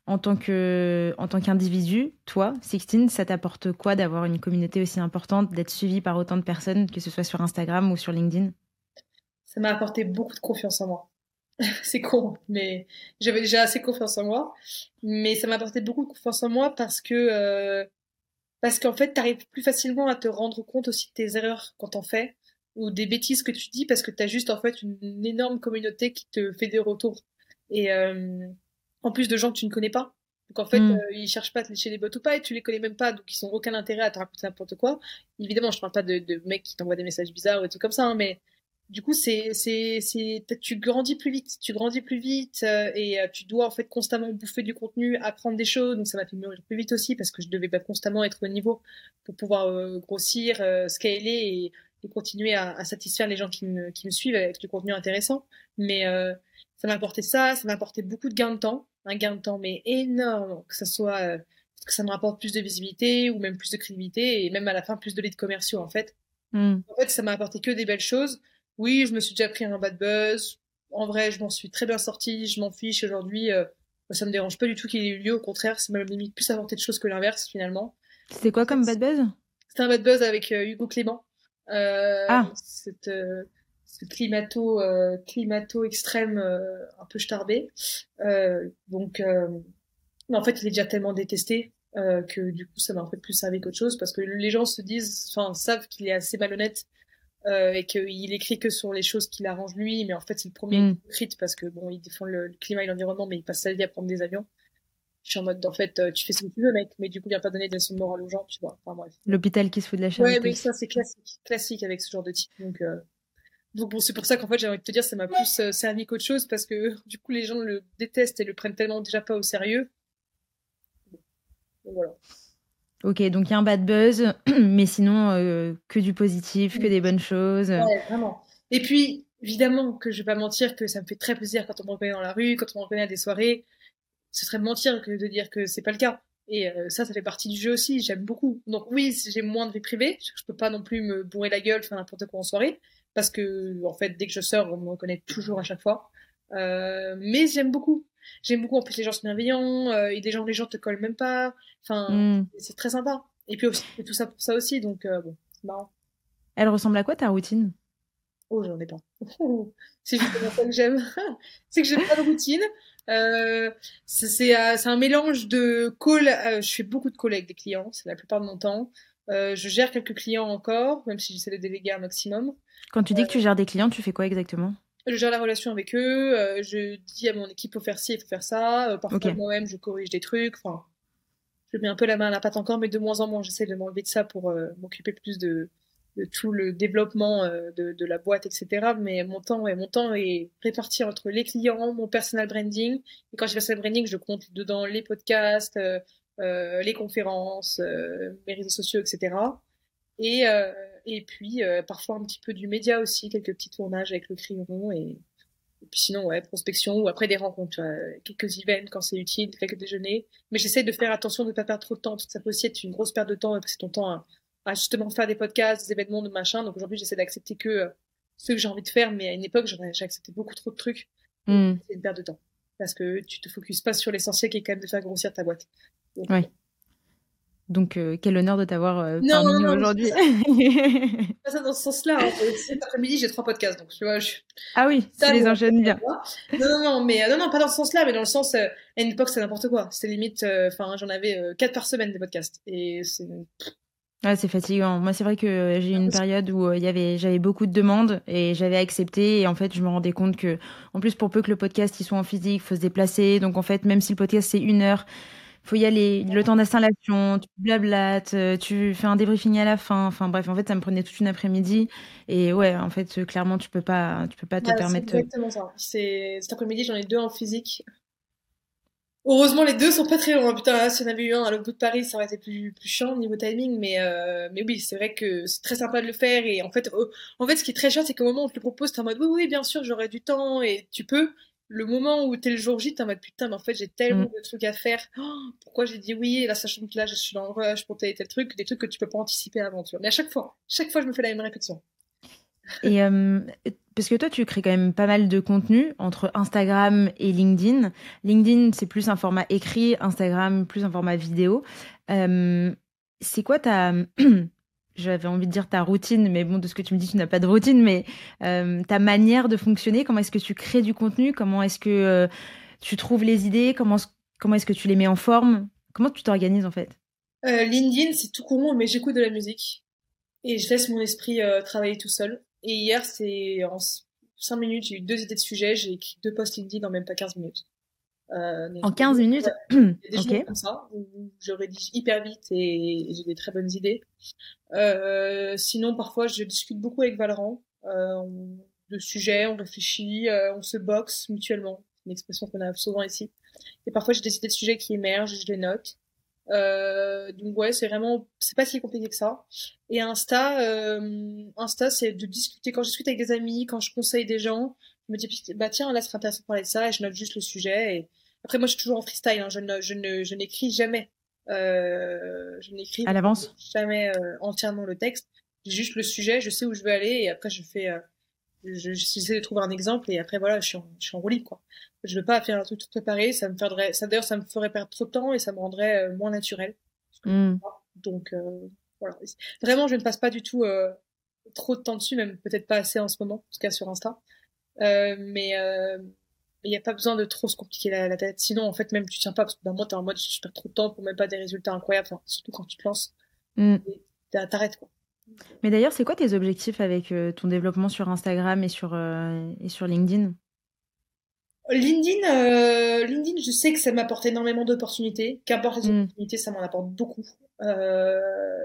En tant que, en tant qu'individu, toi, Sixtine, ça t'apporte quoi d'avoir une communauté aussi importante, d'être suivi par autant de personnes, que ce soit sur Instagram ou sur LinkedIn? Ça m'a apporté beaucoup de confiance en moi. c'est con, mais j'avais déjà assez confiance en moi. Mais ça m'a apporté beaucoup de confiance en moi parce que euh, parce qu'en fait, t'arrives plus facilement à te rendre compte aussi de tes erreurs quand t'en fais ou des bêtises que tu dis parce que t'as juste en fait une, énorme communauté qui te fait des retours et euh, en plus de gens que tu ne connais pas. Donc en fait, mm. euh, ils cherchent pas à te lécher les bottes ou pas et tu les connais même pas, donc ils ont aucun intérêt à te raconter n'importe quoi. Évidemment, je parle pas de, de mecs qui t'envoient des messages bizarres ou des trucs comme ça, hein, mais du coup, c'est, c'est, c'est, tu grandis plus vite, tu grandis plus vite euh, et euh, tu dois en fait constamment bouffer du contenu, apprendre des choses. Donc ça m'a fait mûrir plus vite aussi parce que je devais pas constamment être au niveau pour pouvoir grossir, scaler et, et continuer à, à, satisfaire les gens qui me, qui me suivent avec du contenu intéressant. Mais ça m'a apporté ça, ça m'a apporté beaucoup de gains de temps, un gain de temps mais énorme, que ça soit que ça me rapporte plus de visibilité ou même plus de crédibilité et même à la fin plus de leads commerciaux en fait. Hmm. En fait, ça m'a apporté que des belles choses oui, je me suis déjà pris un bad buzz. En vrai, je m'en suis très bien sortie. Je m'en fiche aujourd'hui. Euh, ça me dérange pas du tout qu'il ait eu lieu. Au contraire, ça m'a limite plus apporté de choses que l'inverse finalement. C'était quoi comme bad buzz? C'était un bad buzz avec euh, Hugo Clément. Euh, ah. Cette, euh, ce climato, euh, climato extrême un peu starbé. donc, mais en fait, il est déjà tellement détesté que du coup, ça m'a en fait plus servi qu'autre chose parce que les gens se disent, enfin, savent qu'il est assez malhonnête euh, et qu'il écrit que sur les choses qui l'arrangent lui, mais en fait c'est le premier mm. écrit parce que bon, il défend le, climat et l'environnement, mais il passe sa vie à prendre des avions. Je suis en mode, en fait, euh, tu fais ce que tu veux, mec, mais du coup, viens pas donner de leçons de morale aux gens, tu vois. Enfin, bref. L'hôpital qui se fout de la charité. Ouais, mais ça, c'est classique, classique avec ce genre de type. Donc, euh... donc bon, c'est pour ça qu'en fait, j'ai envie de te dire, ça m'a plus euh, servi qu'autre chose parce que du coup, les gens le détestent et le prennent tellement déjà pas au sérieux. Donc voilà. Ok, donc il y a un bad buzz, mais sinon euh, que du positif, que des bonnes choses. Ouais, vraiment. Et puis, évidemment, que je vais pas mentir que ça me fait très plaisir quand on me reconnaît dans la rue, quand on me reconnaît à des soirées. Ce serait mentir que de dire que c'est pas le cas. Et euh, ça, ça fait partie du jeu aussi. J'aime beaucoup. Donc oui, j'ai moins de vie privée. Je peux pas non plus me bourrer la gueule, faire n'importe quoi en soirée, parce que en fait, dès que je sors, on me reconnaît toujours à chaque fois. Euh, mais j'aime beaucoup. J'aime beaucoup en plus les gens sont bienveillants euh, et des gens les gens te collent même pas. Enfin, mm. c'est très sympa. Et puis aussi, tout ça pour ça aussi, donc bon, c'est marrant. Elle ressemble à quoi ta routine? Oh, j'en ai pas. c'est juste ça que j'aime. c'est que j'ai pas de routine. Euh, c'est euh, un mélange de call. Euh, je fais beaucoup de calls avec des clients, c'est la plupart de mon temps. je gère quelques clients encore, même si j'essaie de déléguer un maximum. Quand tu dis que tu gères des clients, tu fais quoi exactement? Je gère la relation avec eux, je dis à mon équipe faut faire ci, il faut faire ça. Parfois moi-même je corrige des trucs. Enfin, je mets un peu la main à la pâte encore, mais de moins en moins j'essaie de m'enlever de ça pour m'occuper plus de, de, tout le développement de, de, la boîte, etc. Mais mon temps, ouais, mon temps est réparti entre les clients, mon personal branding. Et quand je fais personal branding, je compte dedans les podcasts, les conférences, mes réseaux sociaux, etc. Et et puis euh, parfois un petit peu du média aussi, quelques petits tournages avec le crayon et, puis sinon, ouais, prospection ou après des rencontres, quelques events quand c'est utile, quelques déjeuners. Mais j'essaie de faire attention de ne pas perdre trop de temps parce ça peut aussi être une grosse perte de temps parce que c'est ton temps justement faire des podcasts, des événements, de machin. Donc aujourd'hui, j'essaie d'accepter que euh, ceux que j'ai envie de faire, mais à une époque, j'ai accepté beaucoup trop de trucs. Mm. C'est une perte de temps parce que tu te focuses pas sur l'essentiel qui est quand même de faire grossir ta boîte. ouais. Donc, euh, quel honneur de t'avoir euh, parmi nous aujourd'hui. Pas ça dans ce sens-là. Hein. Cet après-midi, j'ai trois podcasts, donc tu vois. Je... Ah oui, tu les enchaînes bien. Non, non, non, mais euh, non, non, pas dans ce sens-là, mais dans le sens, euh, à une époque, c'est n'importe quoi. C'était limite, enfin, j'en avais quatre par semaine des podcasts, et c'est. Ouais, c'est fatigant. Moi, c'est vrai que j'ai eu une période où il y avait, j'avais beaucoup de demandes et j'avais accepté. Et en fait, je me rendais compte que, en plus, pour peu que le podcast il soit en physique, il faut se déplacer. Donc, en fait, même si le podcast c'est une heure, faut y aller, le temps d'installation, tu blablates, euh, tu fais un débriefing à la fin. Enfin bref, en fait, ça me prenait toute une après-midi. Et ouais, en fait, euh, clairement, tu peux pas, tu peux pas te permettre. C'est exactement ça. C'est cet après-midi, j'en ai deux en physique. Heureusement, les deux sont pas très loin. Putain, là, si on avait eu un à l'autre bout de Paris, ça aurait été plus, plus chiant au niveau timing. Mais, euh, mais oui, c'est vrai que c'est très sympa de le faire. Et en fait, en fait, ce qui est très chiant, c'est qu'au moment où on te le propose, t'es en mode oui, oui, bien sûr, j'aurai du temps et tu peux le moment où t'es le jour J, t'es en mode putain, mais en fait, j'ai tellement mm. de trucs à faire. Oh, pourquoi j'ai dit oui? Et là, sachant que là, je suis dans le rush pour tel et tel truc, des trucs que tu peux pas anticiper avant, tu vois. Mais à chaque fois, chaque fois, je me fais la même répétition. Et euh, parce que toi, tu crées quand même pas mal de contenu entre Instagram et LinkedIn. LinkedIn, c'est plus un format écrit, Instagram, plus un format vidéo. Euh, c'est quoi ta j'avais envie de dire ta routine, mais bon, de ce que tu me dis, tu n'as pas de routine, mais euh, ta manière de fonctionner, comment est-ce que tu crées du contenu, comment est-ce que tu trouves les idées, comment, comment est-ce que tu les mets en forme, comment tu t'organises en fait? LinkedIn, c'est tout court, mais j'écoute de la musique et je laisse mon esprit travailler tout seul. Et hier, c'est en 5 minutes, j'ai eu deux idées de sujets, j'ai écrit deux posts LinkedIn en même pas 15 minutes. Euh, en 15 minutes Il y a des comme ça, où je rédige hyper vite et j'ai des très bonnes idées. Euh, sinon, parfois, je discute beaucoup avec Valorant euh, de sujets, on réfléchit, euh, on se boxe mutuellement. C'est une expression qu'on a souvent ici. Et parfois, j'ai des idées de sujets qui émergent, je les note. Euh, donc ouais, c'est vraiment, c'est pas si compliqué que ça. Et Insta, euh, Insta, c'est de discuter. Quand je discute avec des amis, quand je conseille des gens, je me dis bah tiens là, c'est intéressant de parler de ça, et je note juste le sujet. Et après, moi, je suis toujours en freestyle. Hein. Je ne, je ne, je n'écris jamais. Euh, je n'écris à l'avance? jamais euh, entièrement le texte. J'ai juste le sujet, je sais où je veux aller, et après, je fais, euh, je, j'essaie de trouver un exemple, et après, voilà, je suis en, je suis en roue libre, quoi. Je veux pas faire un truc tout préparé, ça me ferait, ça d'ailleurs, ça me ferait perdre trop de temps et ça me rendrait euh, moins naturel. Mm. Donc, euh, voilà. Vraiment, je ne passe pas du tout trop de temps dessus, même peut-être pas assez en ce moment, en tout cas sur Insta. mais il n'y a pas besoin de trop se compliquer la, tête. Sinon, en fait, même tu tiens pas parce que d'un mois, t'es en mode je perds trop de temps pour même pas des résultats incroyables, enfin, surtout quand tu te lances. Mm. T'arrêtes quoi. Mais d'ailleurs, c'est quoi tes objectifs avec euh, ton développement sur Instagram et sur, euh, et sur LinkedIn? LinkedIn, euh, LinkedIn, je sais que ça m'apporte énormément d'opportunités. Qu'importe les mm. opportunités, ça m'en apporte beaucoup. Euh,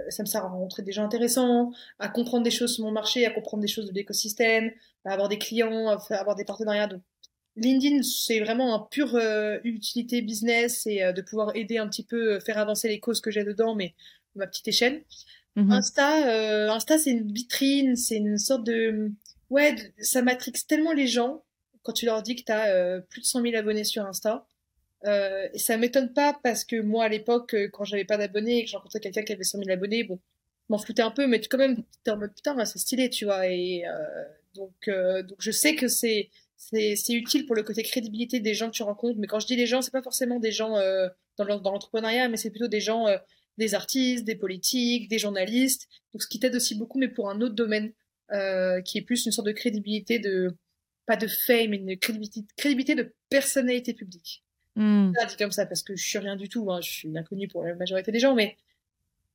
ça me sert à rencontrer des gens intéressants, à comprendre des choses sur mon marché, à comprendre des choses de l'écosystème, à avoir des clients, à avoir des partenariats. Donc, LinkedIn, c'est vraiment un pur euh, utilité business et de pouvoir aider un petit peu, faire avancer les causes que j'ai dedans, mais ma petite échelle. Mhm. Insta, Insta, c'est une vitrine, c'est une sorte de, ouais, ça matrix tellement les gens quand tu leur dis que tu as plus de 100 000 abonnés sur Insta. et ça m'étonne pas parce que moi, à l'époque, quand j'avais pas d'abonnés et que j'ai rencontré quelqu'un qui avait 100 000 abonnés, bon, m'en foutais un peu, mais quand même, t'es en mode putain, c'est stylé, tu vois. Et donc, donc je sais que c'est c'est utile pour le côté crédibilité des gens que tu rencontres. Mais quand je dis les gens, c'est pas forcément des gens euh, dans l'entrepreneuriat, mais c'est plutôt des gens, euh, des artistes, des politiques, des journalistes. Donc ce qui t'aide aussi beaucoup, mais pour un autre domaine euh, qui est plus une sorte de crédibilité de pas de fame, mais une crédibilité, crédibilité de personnalité publique. Mm. dit comme ça parce que je suis rien du tout. Hein, je suis inconnu pour la majorité des gens, mais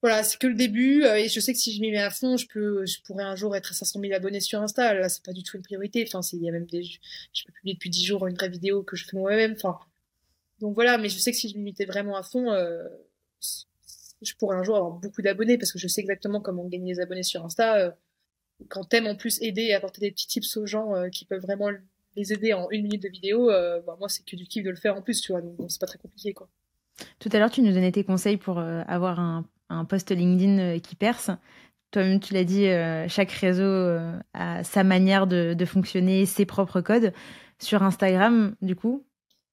voilà, c'est que le début. Euh, et je sais que si je m'y mets à fond, je peux, je pourrais un jour être à 500 000 abonnés sur Insta. Là, c'est pas du tout une priorité. Enfin, il y a même des, je peux publier depuis 10 jours une vraie vidéo que je fais moi-même. Enfin, donc voilà. Mais je sais que si je m'y mettais vraiment à fond, euh, je pourrais un jour avoir beaucoup d'abonnés parce que je sais exactement comment gagner des abonnés sur Insta. Euh, quand t'aimes en plus aider et apporter des petits tips aux gens euh, qui peuvent vraiment les aider en une minute de vidéo, bah, moi c'est que du kiff de le faire en plus, tu vois. Donc, c'est pas très compliqué, quoi. Tout à l'heure, tu nous donnais tes conseils pour avoir un post LinkedIn euh, qui perce. Toi-même, tu l'as dit, euh, chaque réseau euh, a sa manière de, fonctionner, ses propres codes. Sur Instagram, du coup,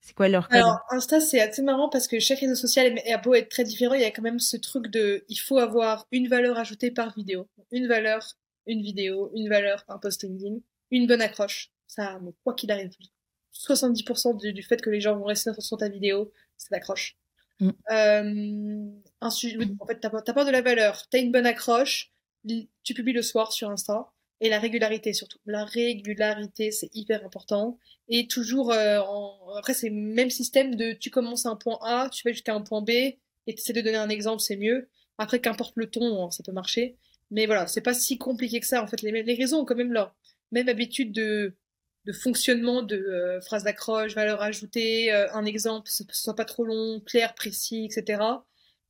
c'est quoi leur code? Alors, Insta, c'est assez marrant parce que chaque réseau social a beau être très différent, il y a quand même ce truc de il faut avoir une valeur ajoutée par vidéo. Une valeur, une vidéo, une valeur, un post LinkedIn, une bonne accroche. Ça, mais quoi qu'il arrive, 70% du, fait que les gens vont rester sur ta vidéo, c'est l'accroche. Mm. Euh, en fait, t'apportes de la valeur, t'as une bonne accroche, tu publies le soir sur Insta, et la régularité surtout. La régularité, c'est hyper important. Et toujours, euh, après, c'est le même système de tu commences à un point A, tu vas jusqu'à un point B, et tu de donner un exemple, c'est mieux. Après, qu'importe le ton, ça peut marcher. Mais voilà, c'est pas si compliqué que ça. En fait, les, les raisons ont quand même leur même habitude de, de fonctionnement de euh, phrases d'accroche, valeur ajoutée, euh, un exemple, ce soit pas trop long, clair, précis, etc.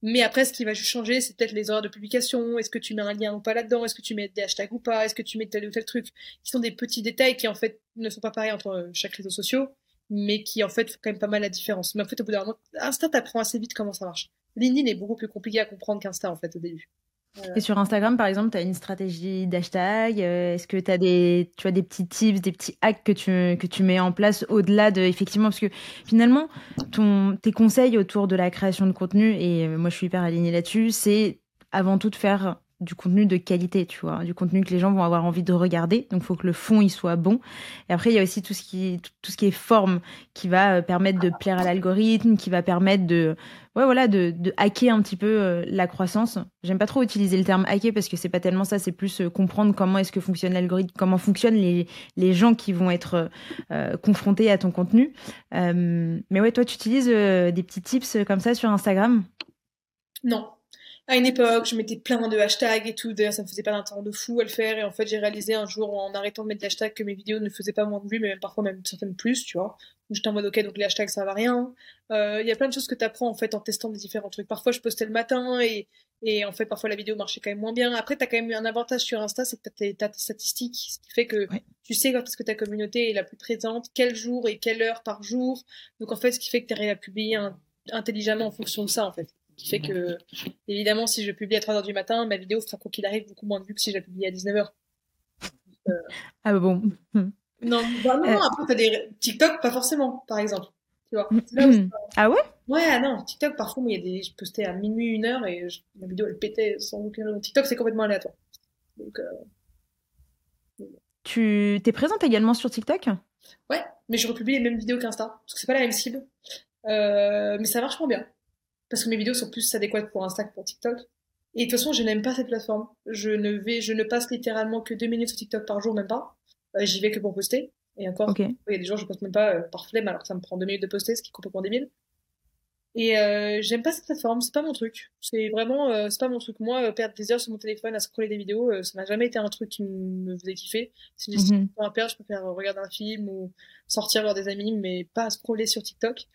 Mais après, ce qui va changer, c'est peut-être les horaires de publication. Est-ce que tu mets un lien ou pas là-dedans? Est-ce que tu mets des hashtags ou pas? Est-ce que tu mets tel ou tel truc? Qui sont des petits détails qui, en fait, ne sont pas pareils entre euh, chaque réseau social, mais qui, en fait, font quand même pas mal la différence. Mais en fait, au bout d'un moment, Insta t'apprend assez vite comment ça marche. LinkedIn est beaucoup plus compliqué à comprendre qu'Insta, en fait, au début. Et sur Instagram, par exemple, tu as une stratégie d'hashtag euh, Est-ce que tu as des, tu as des petits tips, des petits hacks que tu, que tu mets en place au-delà de, effectivement, parce que finalement, ton, tes conseils autour de la création de contenu, et euh, moi je suis hyper alignée là-dessus, c'est avant tout de faire du contenu de qualité, tu vois, du contenu que les gens vont avoir envie de regarder. Donc, il faut que le fond il soit bon. Et après, il y a aussi tout ce qui, tout ce qui est forme, qui va euh, permettre de plaire à l'algorithme, qui va permettre de, ouais, voilà, de, de hacker un petit peu euh, la croissance. J'aime pas trop utiliser le terme hacker parce que c'est pas tellement ça. C'est plus euh, comprendre comment est-ce que fonctionne l'algorithme, comment fonctionnent les, les gens qui vont être confrontés à ton contenu. mais ouais, toi, tu utilises des petits tips comme ça sur Instagram? Non, à une époque, je mettais plein de hashtags et tout. D'ailleurs, ça me faisait pas un temps de fou à le faire. Et en fait, j'ai réalisé un jour, en arrêtant de mettre des hashtags, que mes vidéos ne faisaient pas moins de vues, mais même parfois même certaines plus, tu vois. Donc, j'étais en mode, ok, donc les hashtags, ça va rien. Euh, il y a plein de choses que tu apprends, en fait, en testant des différents trucs. Parfois, je postais le matin et, et en fait, parfois, la vidéo marchait quand même moins bien. Après, tu as quand même un avantage sur Insta, c'est que tu as, tes statistiques, ce qui fait que tu sais quand est-ce que ta communauté est la plus présente, quel jour et quelle heure par jour. Donc, en fait, ce qui fait que tu arrives à publier intelligemment en fonction de ça, en fait qui fait que, évidemment, si je publie à 3h du matin, ma vidéo fera quoi qu'il arrive beaucoup moins de vues que si je la publie à 19h. Euh... Ah bah bon. Non, bah non, euh... après, t'as des TikTok, pas forcément, par exemple. Tu vois. ah ouais? Ouais, ah non, TikTok, parfois, il y a des, je postais à minuit, une heure, et ma vidéo, elle pétait sans raison. TikTok, c'est complètement aléatoire. Donc, euh... Tu t'es présente également sur TikTok? Ouais, mais je republie les mêmes vidéos qu'Insta, parce que c'est pas la même cible. Euh, mais ça marche moins bien parce que mes vidéos sont plus adéquates pour Insta que pour TikTok. Et de toute façon, je n'aime pas cette plateforme. Je ne vais, je ne passe littéralement que deux minutes sur TikTok par jour, même pas. Euh, J'y vais que pour poster. Et encore, il y a des jours, je poste même pas euh, par flemme, alors que ça me prend deux minutes de poster, ce qui est complètement débile. Et euh, j'aime pas cette plateforme, c'est pas mon truc. C'est vraiment, c'est pas mon truc. Moi, perdre des heures sur mon téléphone à scroller des vidéos, ça n'a jamais été un truc qui me faisait kiffer. Si j'ai mm -hmm. à perdre, je préfère regarder un film ou sortir voir des amis, mais pas scroller sur TikTok.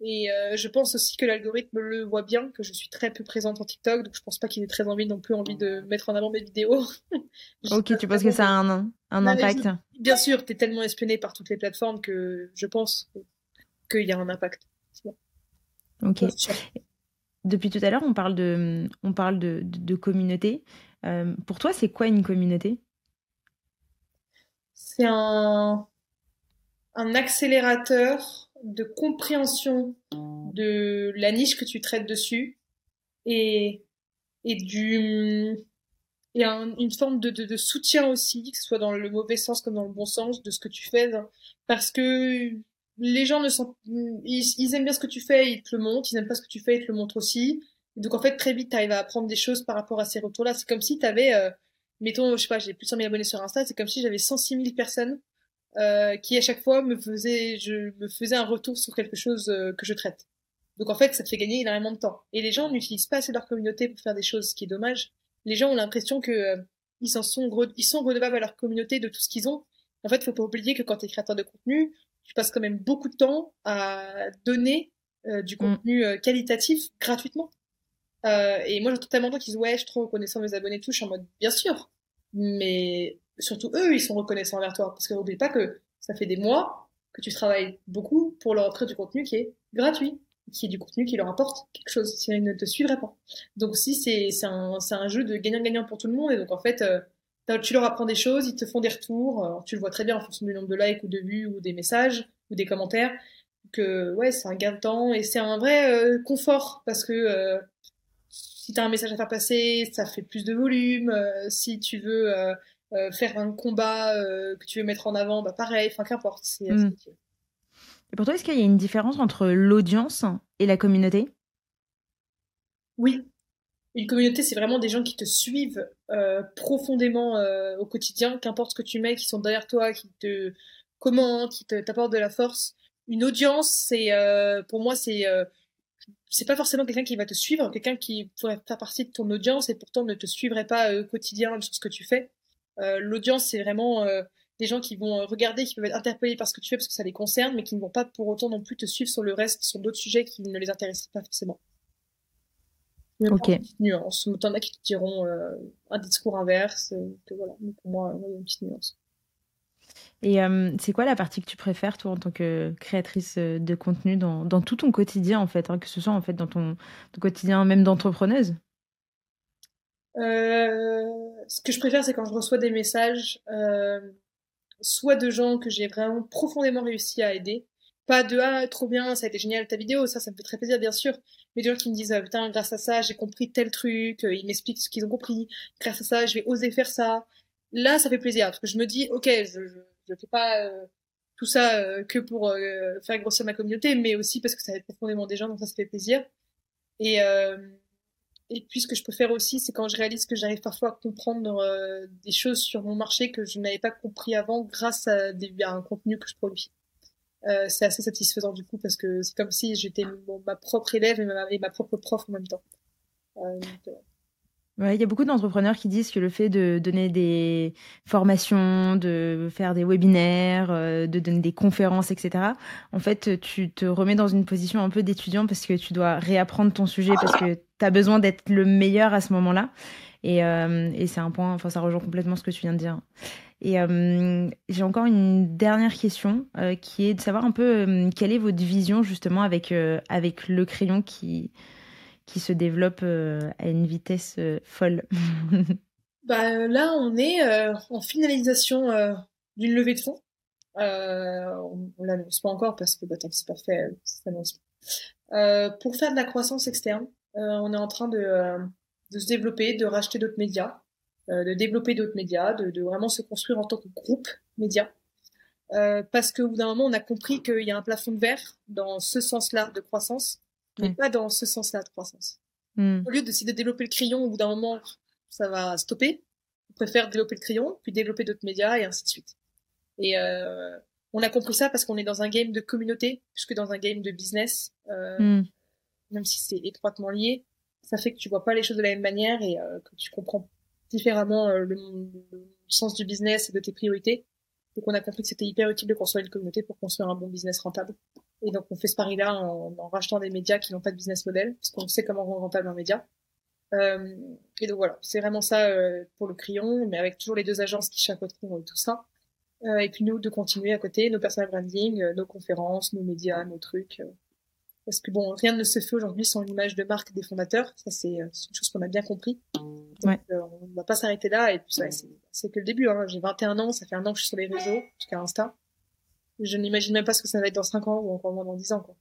Et euh, je pense aussi que l'algorithme le voit bien, que je suis très peu présente en TikTok, donc je pense pas qu'il ait très envie non plus envie de mettre en avant mes vidéos. ok, tu penses que ça a un, un impact Bien sûr, tu es tellement espionné par toutes les plateformes que je pense qu'il y a un impact. Ok. Depuis tout à l'heure, on parle de, on parle de, de, de communauté. Euh, pour toi, c'est quoi une communauté? C'est un, un accélérateur de compréhension de la niche que tu traites dessus et, et du et une forme de, soutien aussi, que ce soit dans le mauvais sens comme dans le bon sens, de ce que tu fais, parce que les gens ne sont, ils, ils, aiment bien ce que tu fais, ils te le montrent, ils n'aiment pas ce que tu fais, ils te le montrent aussi. donc en fait très vite, tu arrives à apprendre des choses par rapport à ces retours-là. C'est comme si tu avais, euh, mettons, je sais pas, j'ai plus de 100 000 abonnés sur Insta, c'est comme si j'avais 106 000 personnes euh, qui à chaque fois me faisait, je me faisais un retour sur quelque chose euh, que je traite. Donc en fait, ça te fait gagner énormément de temps. Et les gens n'utilisent pas assez leur communauté pour faire des choses, ce qui est dommage. Les gens ont l'impression que euh, ils s'en sont, ils sont redevables à leur communauté de tout ce qu'ils ont. En fait, faut pas oublier que quand tu es créateur de contenu, tu passes quand même beaucoup de temps à donner euh, du mm. contenu qualitatif gratuitement. et moi, j'ai totalement gens qui disent ouais, je suis trop reconnaissant mes abonnés, tout. Je suis en mode bien sûr, mais surtout eux, ils sont reconnaissants envers toi. Parce que n'oublie pas que ça fait des mois que tu travailles beaucoup pour leur offrir du contenu qui est gratuit, qui est du contenu qui leur apporte quelque chose, sinon ils ne te suivraient pas. Donc si c'est un, un jeu de gagnant-gagnant pour tout le monde, et donc en fait, euh, tu leur apprends des choses, ils te font des retours. tu le vois très bien en fonction du nombre de likes ou de vues ou des messages ou des commentaires. Que ouais, c'est un gain de temps et c'est un vrai euh, confort parce que euh, si tu as un message à faire passer, ça fait plus de volume. Euh, si tu veux faire un combat que tu veux mettre en avant, bah pareil. Enfin, qu'importe. Mm. Et pour toi, est-ce qu'il y a une différence entre l'audience et la communauté? Oui, une communauté, c'est vraiment des gens qui te suivent euh, profondément euh, au quotidien, qu'importe ce que tu mets, qui sont derrière toi, qui te commentent, qui t'apportent de la force. Une audience, c'est euh, pour moi, c'est c'est pas forcément quelqu'un qui va te suivre, quelqu'un qui pourrait faire partie de ton audience et pourtant ne te suivrait pas au quotidien sur ce que tu fais. L'audience, c'est vraiment des gens qui vont regarder, qui peuvent être interpellés par ce que tu fais parce que ça les concerne, mais qui ne vont pas pour autant non plus te suivre sur le reste, sur d'autres sujets qui ne les intéressent pas forcément. Ok. nuance. T'en as qui te diront euh, un discours inverse. Euh, que voilà. Mais pour moi, il y a une petite nuance. Et euh, c'est quoi la partie que tu préfères, toi, en tant que créatrice de contenu, dans, dans tout ton quotidien, en fait, hein, que ce soit en fait dans ton, ton quotidien même d'entrepreneuse? Ce que je préfère, c'est quand je reçois des messages, soit de gens que j'ai vraiment profondément réussi à aider, pas de ah trop bien, ça a été génial ta vidéo, ça ça me fait très plaisir bien sûr, mais des gens qui me disent ah, putain grâce à ça j'ai compris tel truc, euh, ils m'expliquent ce qu'ils ont compris, grâce à ça je vais oser faire ça. Là ça fait plaisir parce que je me dis ok je je, je fais pas euh, tout ça euh, que pour faire grossir ma communauté, mais aussi parce que ça aide profondément des gens donc ça ça fait plaisir. Et et puis ce que je peux faire aussi c'est quand je réalise que j'arrive parfois à comprendre des choses sur mon marché que je n'avais pas compris avant grâce à, des, à un contenu que je produis. Euh, c'est assez satisfaisant du coup parce que c'est comme si j'étais ma propre élève et ma, et ma, propre prof en même temps. Euh, il y a beaucoup d'entrepreneurs qui disent que le fait de donner des formations, de faire des webinaires, euh, de donner des conférences, etc., en fait, tu te remets dans une position un peu d'étudiant parce que tu dois réapprendre ton sujet parce que tu as besoin d'être le meilleur à ce moment-là. Et, et c'est un point, enfin, ça rejoint complètement ce que tu viens de dire. Et euh, j'ai encore une dernière question euh, qui est de savoir un peu euh, quelle est votre vision justement avec, avec le crayon qui, qui se développe à une vitesse folle. bah, là, on est en finalisation d'une levée de fonds. on ne l'annonce pas encore parce que bah, tant que c'est pas fait, ça s'annonce pour faire de la croissance externe, on est en train de, se développer, de racheter d'autres médias. Euh, de développer d'autres médias, de, vraiment se construire en tant que groupe média. Euh, parce qu'au bout d'un moment, on a compris qu'il y a un plafond de verre dans ce sens-là de croissance, mais pas dans ce sens-là de croissance. Hmm. Au lieu d'essayer de développer le crayon, au bout d'un moment, ça va stopper. On préfère développer le crayon, puis développer d'autres médias, et ainsi de suite. Et euh, on a compris ça parce qu'on est dans un game de communauté, plus que dans un game de business. Euh, hmm. Même si c'est étroitement lié, ça fait que tu vois pas les choses de la même manière et euh, que tu comprends différemment euh, le, sens du business et de tes priorités. Donc on a compris que c'était hyper utile de construire une communauté pour construire un bon business rentable. Et donc on fait ce pari-là en, en, rachetant des médias qui n'ont pas de business model, parce qu'on sait comment rendre rentable un média. Euh, et donc voilà, c'est vraiment ça euh, pour le crayon, mais avec toujours les deux agences qui chapeauteront tout ça. Euh, et puis nous de continuer à côté nos personal branding, nos conférences, nos médias, nos trucs. parce que bon, rien ne se fait aujourd'hui sans l'image de marque des fondateurs. Ça c'est une chose qu'on a bien compris. Donc, euh, on va pas s'arrêter là. Et puis, c'est que le début. Hein. J'ai 21 ans, ça fait un an que je suis sur les réseaux, jusqu'à Insta. Je n'imagine même pas ce que ça va être dans 5 ans ou encore moins dans 10 ans. Quoi.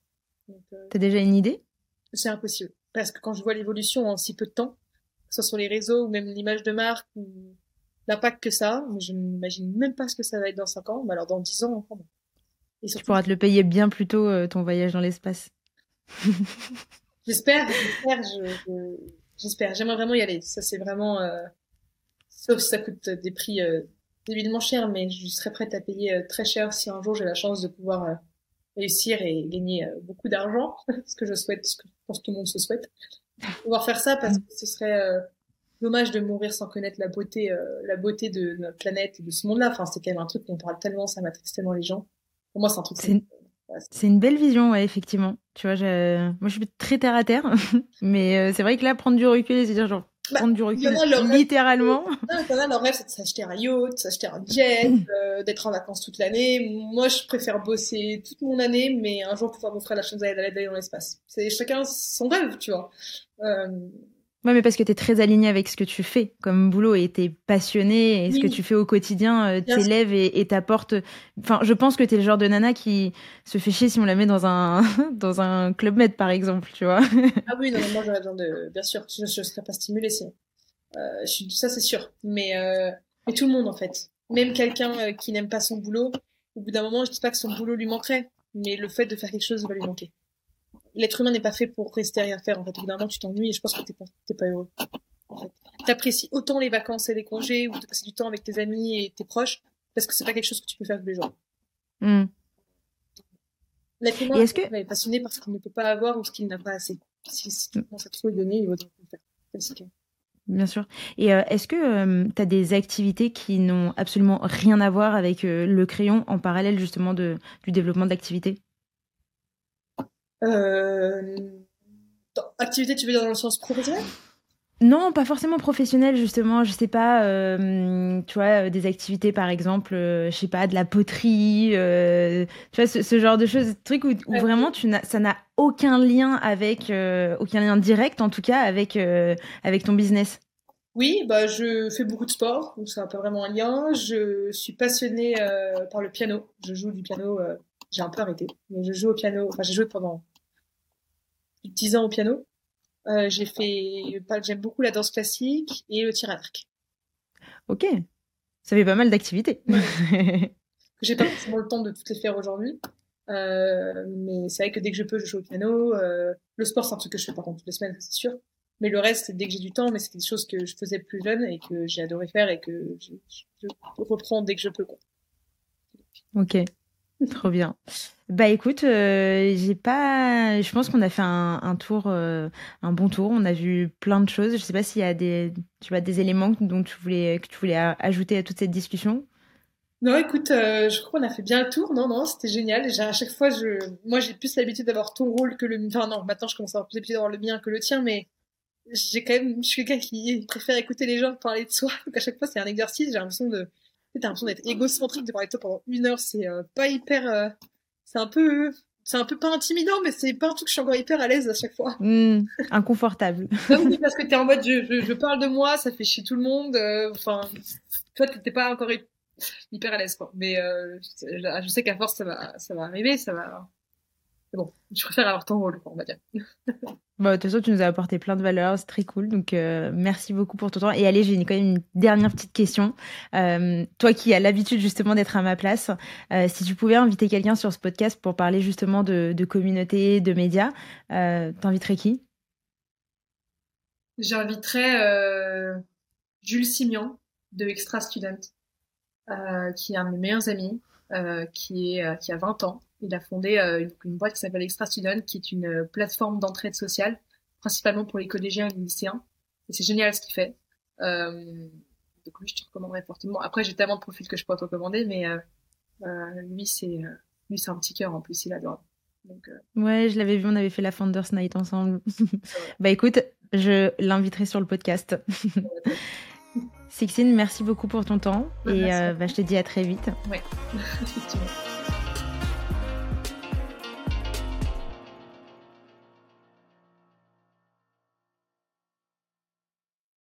Euh, T'as déjà une idée? C'est impossible. Parce que quand je vois l'évolution en si peu de temps, que ce soit sur les réseaux ou même l'image de marque ou l'impact que ça a, je n'imagine même pas ce que ça va être dans 5 ans. Mais alors dans 10 ans, encore. Et tu pourras te le payer bien plus tôt, euh, ton voyage dans l'espace. j'espère, j'espère. je J'espère. J'aimerais vraiment y aller. Ça, c'est vraiment. Euh... Sauf si ça coûte des prix euh, évidemment chers, mais je serais prête à payer euh, très cher si un jour j'ai la chance de pouvoir euh, réussir et gagner euh, beaucoup d'argent, ce que je souhaite, ce que je pense que tout le monde se souhaite. Pouvoir faire ça parce que ce serait dommage de mourir sans connaître la beauté, la beauté de notre planète et de ce monde-là. Enfin, c'est quand même un truc qu'on parle tellement, ça m'attriste tellement les gens. Pour moi, c'est un truc. C'est une belle vision, ouais, effectivement. Tu vois, je... moi, je suis très terre à terre, mais euh, c'est vrai que là, prendre du recul et se dire, genre, bah, prendre du recul, littéralement. Y en a, leur rêve, c'est de s'acheter un yacht, s'acheter un jet, euh, d'être en vacances toute l'année. Moi, je préfère bosser toute mon année, mais un jour pouvoir m'offrir la chance d'aller dans l'espace. C'est chacun son rêve, tu vois. Euh, Ouais, mais parce que tu es très aligné avec ce que tu fais comme boulot et tu es passionné et ce que tu fais au quotidien euh, t'élève et t'apporte. Enfin, je pense que tu es le genre de nana qui se fait chier si on la met dans un, dans un club med, par exemple, tu vois. ah oui, non, moi j'aurais besoin de. Bien sûr, je ne serais pas stimulée, c'est. Euh, ça, c'est sûr. Mais, euh... mais tout le monde, en fait. Même quelqu'un euh, qui n'aime pas son boulot, au bout d'un moment, je dis pas que son boulot lui manquerait, mais le fait de faire quelque chose va lui manquer l'être humain n'est pas fait pour rester à rien faire. En fait, évidemment, tu t'ennuies et je pense que t'es pas, t'es pas heureux. En fait. T'apprécies autant les vacances et les congés ou de passer du temps avec tes amis et tes proches parce que c'est pas quelque chose que tu peux faire tous les jours. Mm. L'être humain est, que... est passionné par ce qu'il ne peut pas avoir ou ce qu'il n'a pas assez. Si, si tu penses à trop lui donner, il va le faire. Bien sûr. Et euh, est-ce que euh, tu as des activités qui n'ont absolument rien à voir avec euh, le crayon en parallèle justement de, du développement de l'activité activité, tu veux dire dans le sens professionnel? Non, pas forcément professionnel justement. Je sais pas, euh, tu vois, euh, des activités par exemple, je sais pas, de la poterie, tu vois, ce, genre de choses, trucs où, vraiment tu ça n'a aucun lien avec, aucun lien direct en tout cas avec avec ton business. Oui, bah je fais beaucoup de sport, donc ça n'a pas vraiment un lien. Je suis passionnée par le piano. Je joue du piano. j'ai un peu arrêté, mais je joue au piano. Enfin, j'ai joué pendant 10 ans au piano. Euh, j'ai fait, j'aime beaucoup la danse classique et le tir à l'arc. Ok, ça fait pas mal d'activités. j'ai pas forcément le temps de toutes les faire aujourd'hui, euh, mais c'est vrai que dès que je peux, je joue au piano. Euh, le sport, c'est un truc que je fais par contre toutes les semaines, c'est sûr. Mais le reste, dès que j'ai du temps, mais c'est des choses que je faisais plus jeune et que j'ai adoré faire et que je, je, reprends dès que je peux. Quoi. Ok, trop bien. Bah écoute, euh, j'ai pas. Je pense qu'on a fait un, tour, euh, un bon tour. On a vu plein de choses. Je sais pas s'il y a des, tu vois, des éléments tu voulais, que tu voulais ajouter à toute cette discussion. Non, écoute, euh, je crois qu'on a fait bien le tour. Non, non, c'était génial. à chaque fois, je, moi, j'ai plus l'habitude d'avoir ton rôle que le. Enfin non, maintenant, je commence à avoir plus l'habitude d'avoir le mien que le tien, mais j'ai quand même, je suis quelqu'un qui préfère écouter les gens parler de soi. Donc à chaque fois, c'est un exercice. J'ai l'impression de, t'as l'impression d'être égocentrique, de parler de toi pendant une heure. C'est pas hyper c'est un peu c'est un peu pas intimidant, mais c'est pas un truc que je suis encore hyper à l'aise à chaque fois. Hmm, inconfortable. oui, parce que t'es en mode, je, je, parle de moi, ça fait chier tout le monde. Euh, enfin, toi, t'es pas encore hyper à l'aise, quoi. Mais euh, je, sais qu'à force, ça va, ça va arriver, ça va. Bon, je préfère avoir ton rôle, on va dire. Bah, de toute façon, tu nous as apporté plein de valeurs, c'est très cool. Donc, euh, merci beaucoup pour ton temps. Et allez, j'ai quand même une dernière petite question. Euh, toi qui as l'habitude justement d'être à ma place, euh, si tu pouvais inviter quelqu'un sur ce podcast pour parler justement de, communauté, de médias, t'inviterais qui? J'inviterais Jules Simian de Extra Student, qui est un de mes meilleurs amis, qui, est, qui a 20 ans il a fondé euh, une, boîte qui s'appelle Extra Student, qui est une euh, plateforme d'entraide sociale, principalement pour les collégiens et les lycéens. Et c'est génial ce qu'il fait. Euh, donc oui, je te recommanderais fortement. Après, j'ai tellement de profils que je pourrais te recommander, mais lui, c'est lui, c'est un petit cœur en plus, il adore. Donc, Ouais, je l'avais vu, on avait fait la Founders Night ensemble. bah écoute, je l'inviterai sur le podcast. Sixine, merci beaucoup pour ton temps et bah, je te dis à très vite. Ouais, effectivement.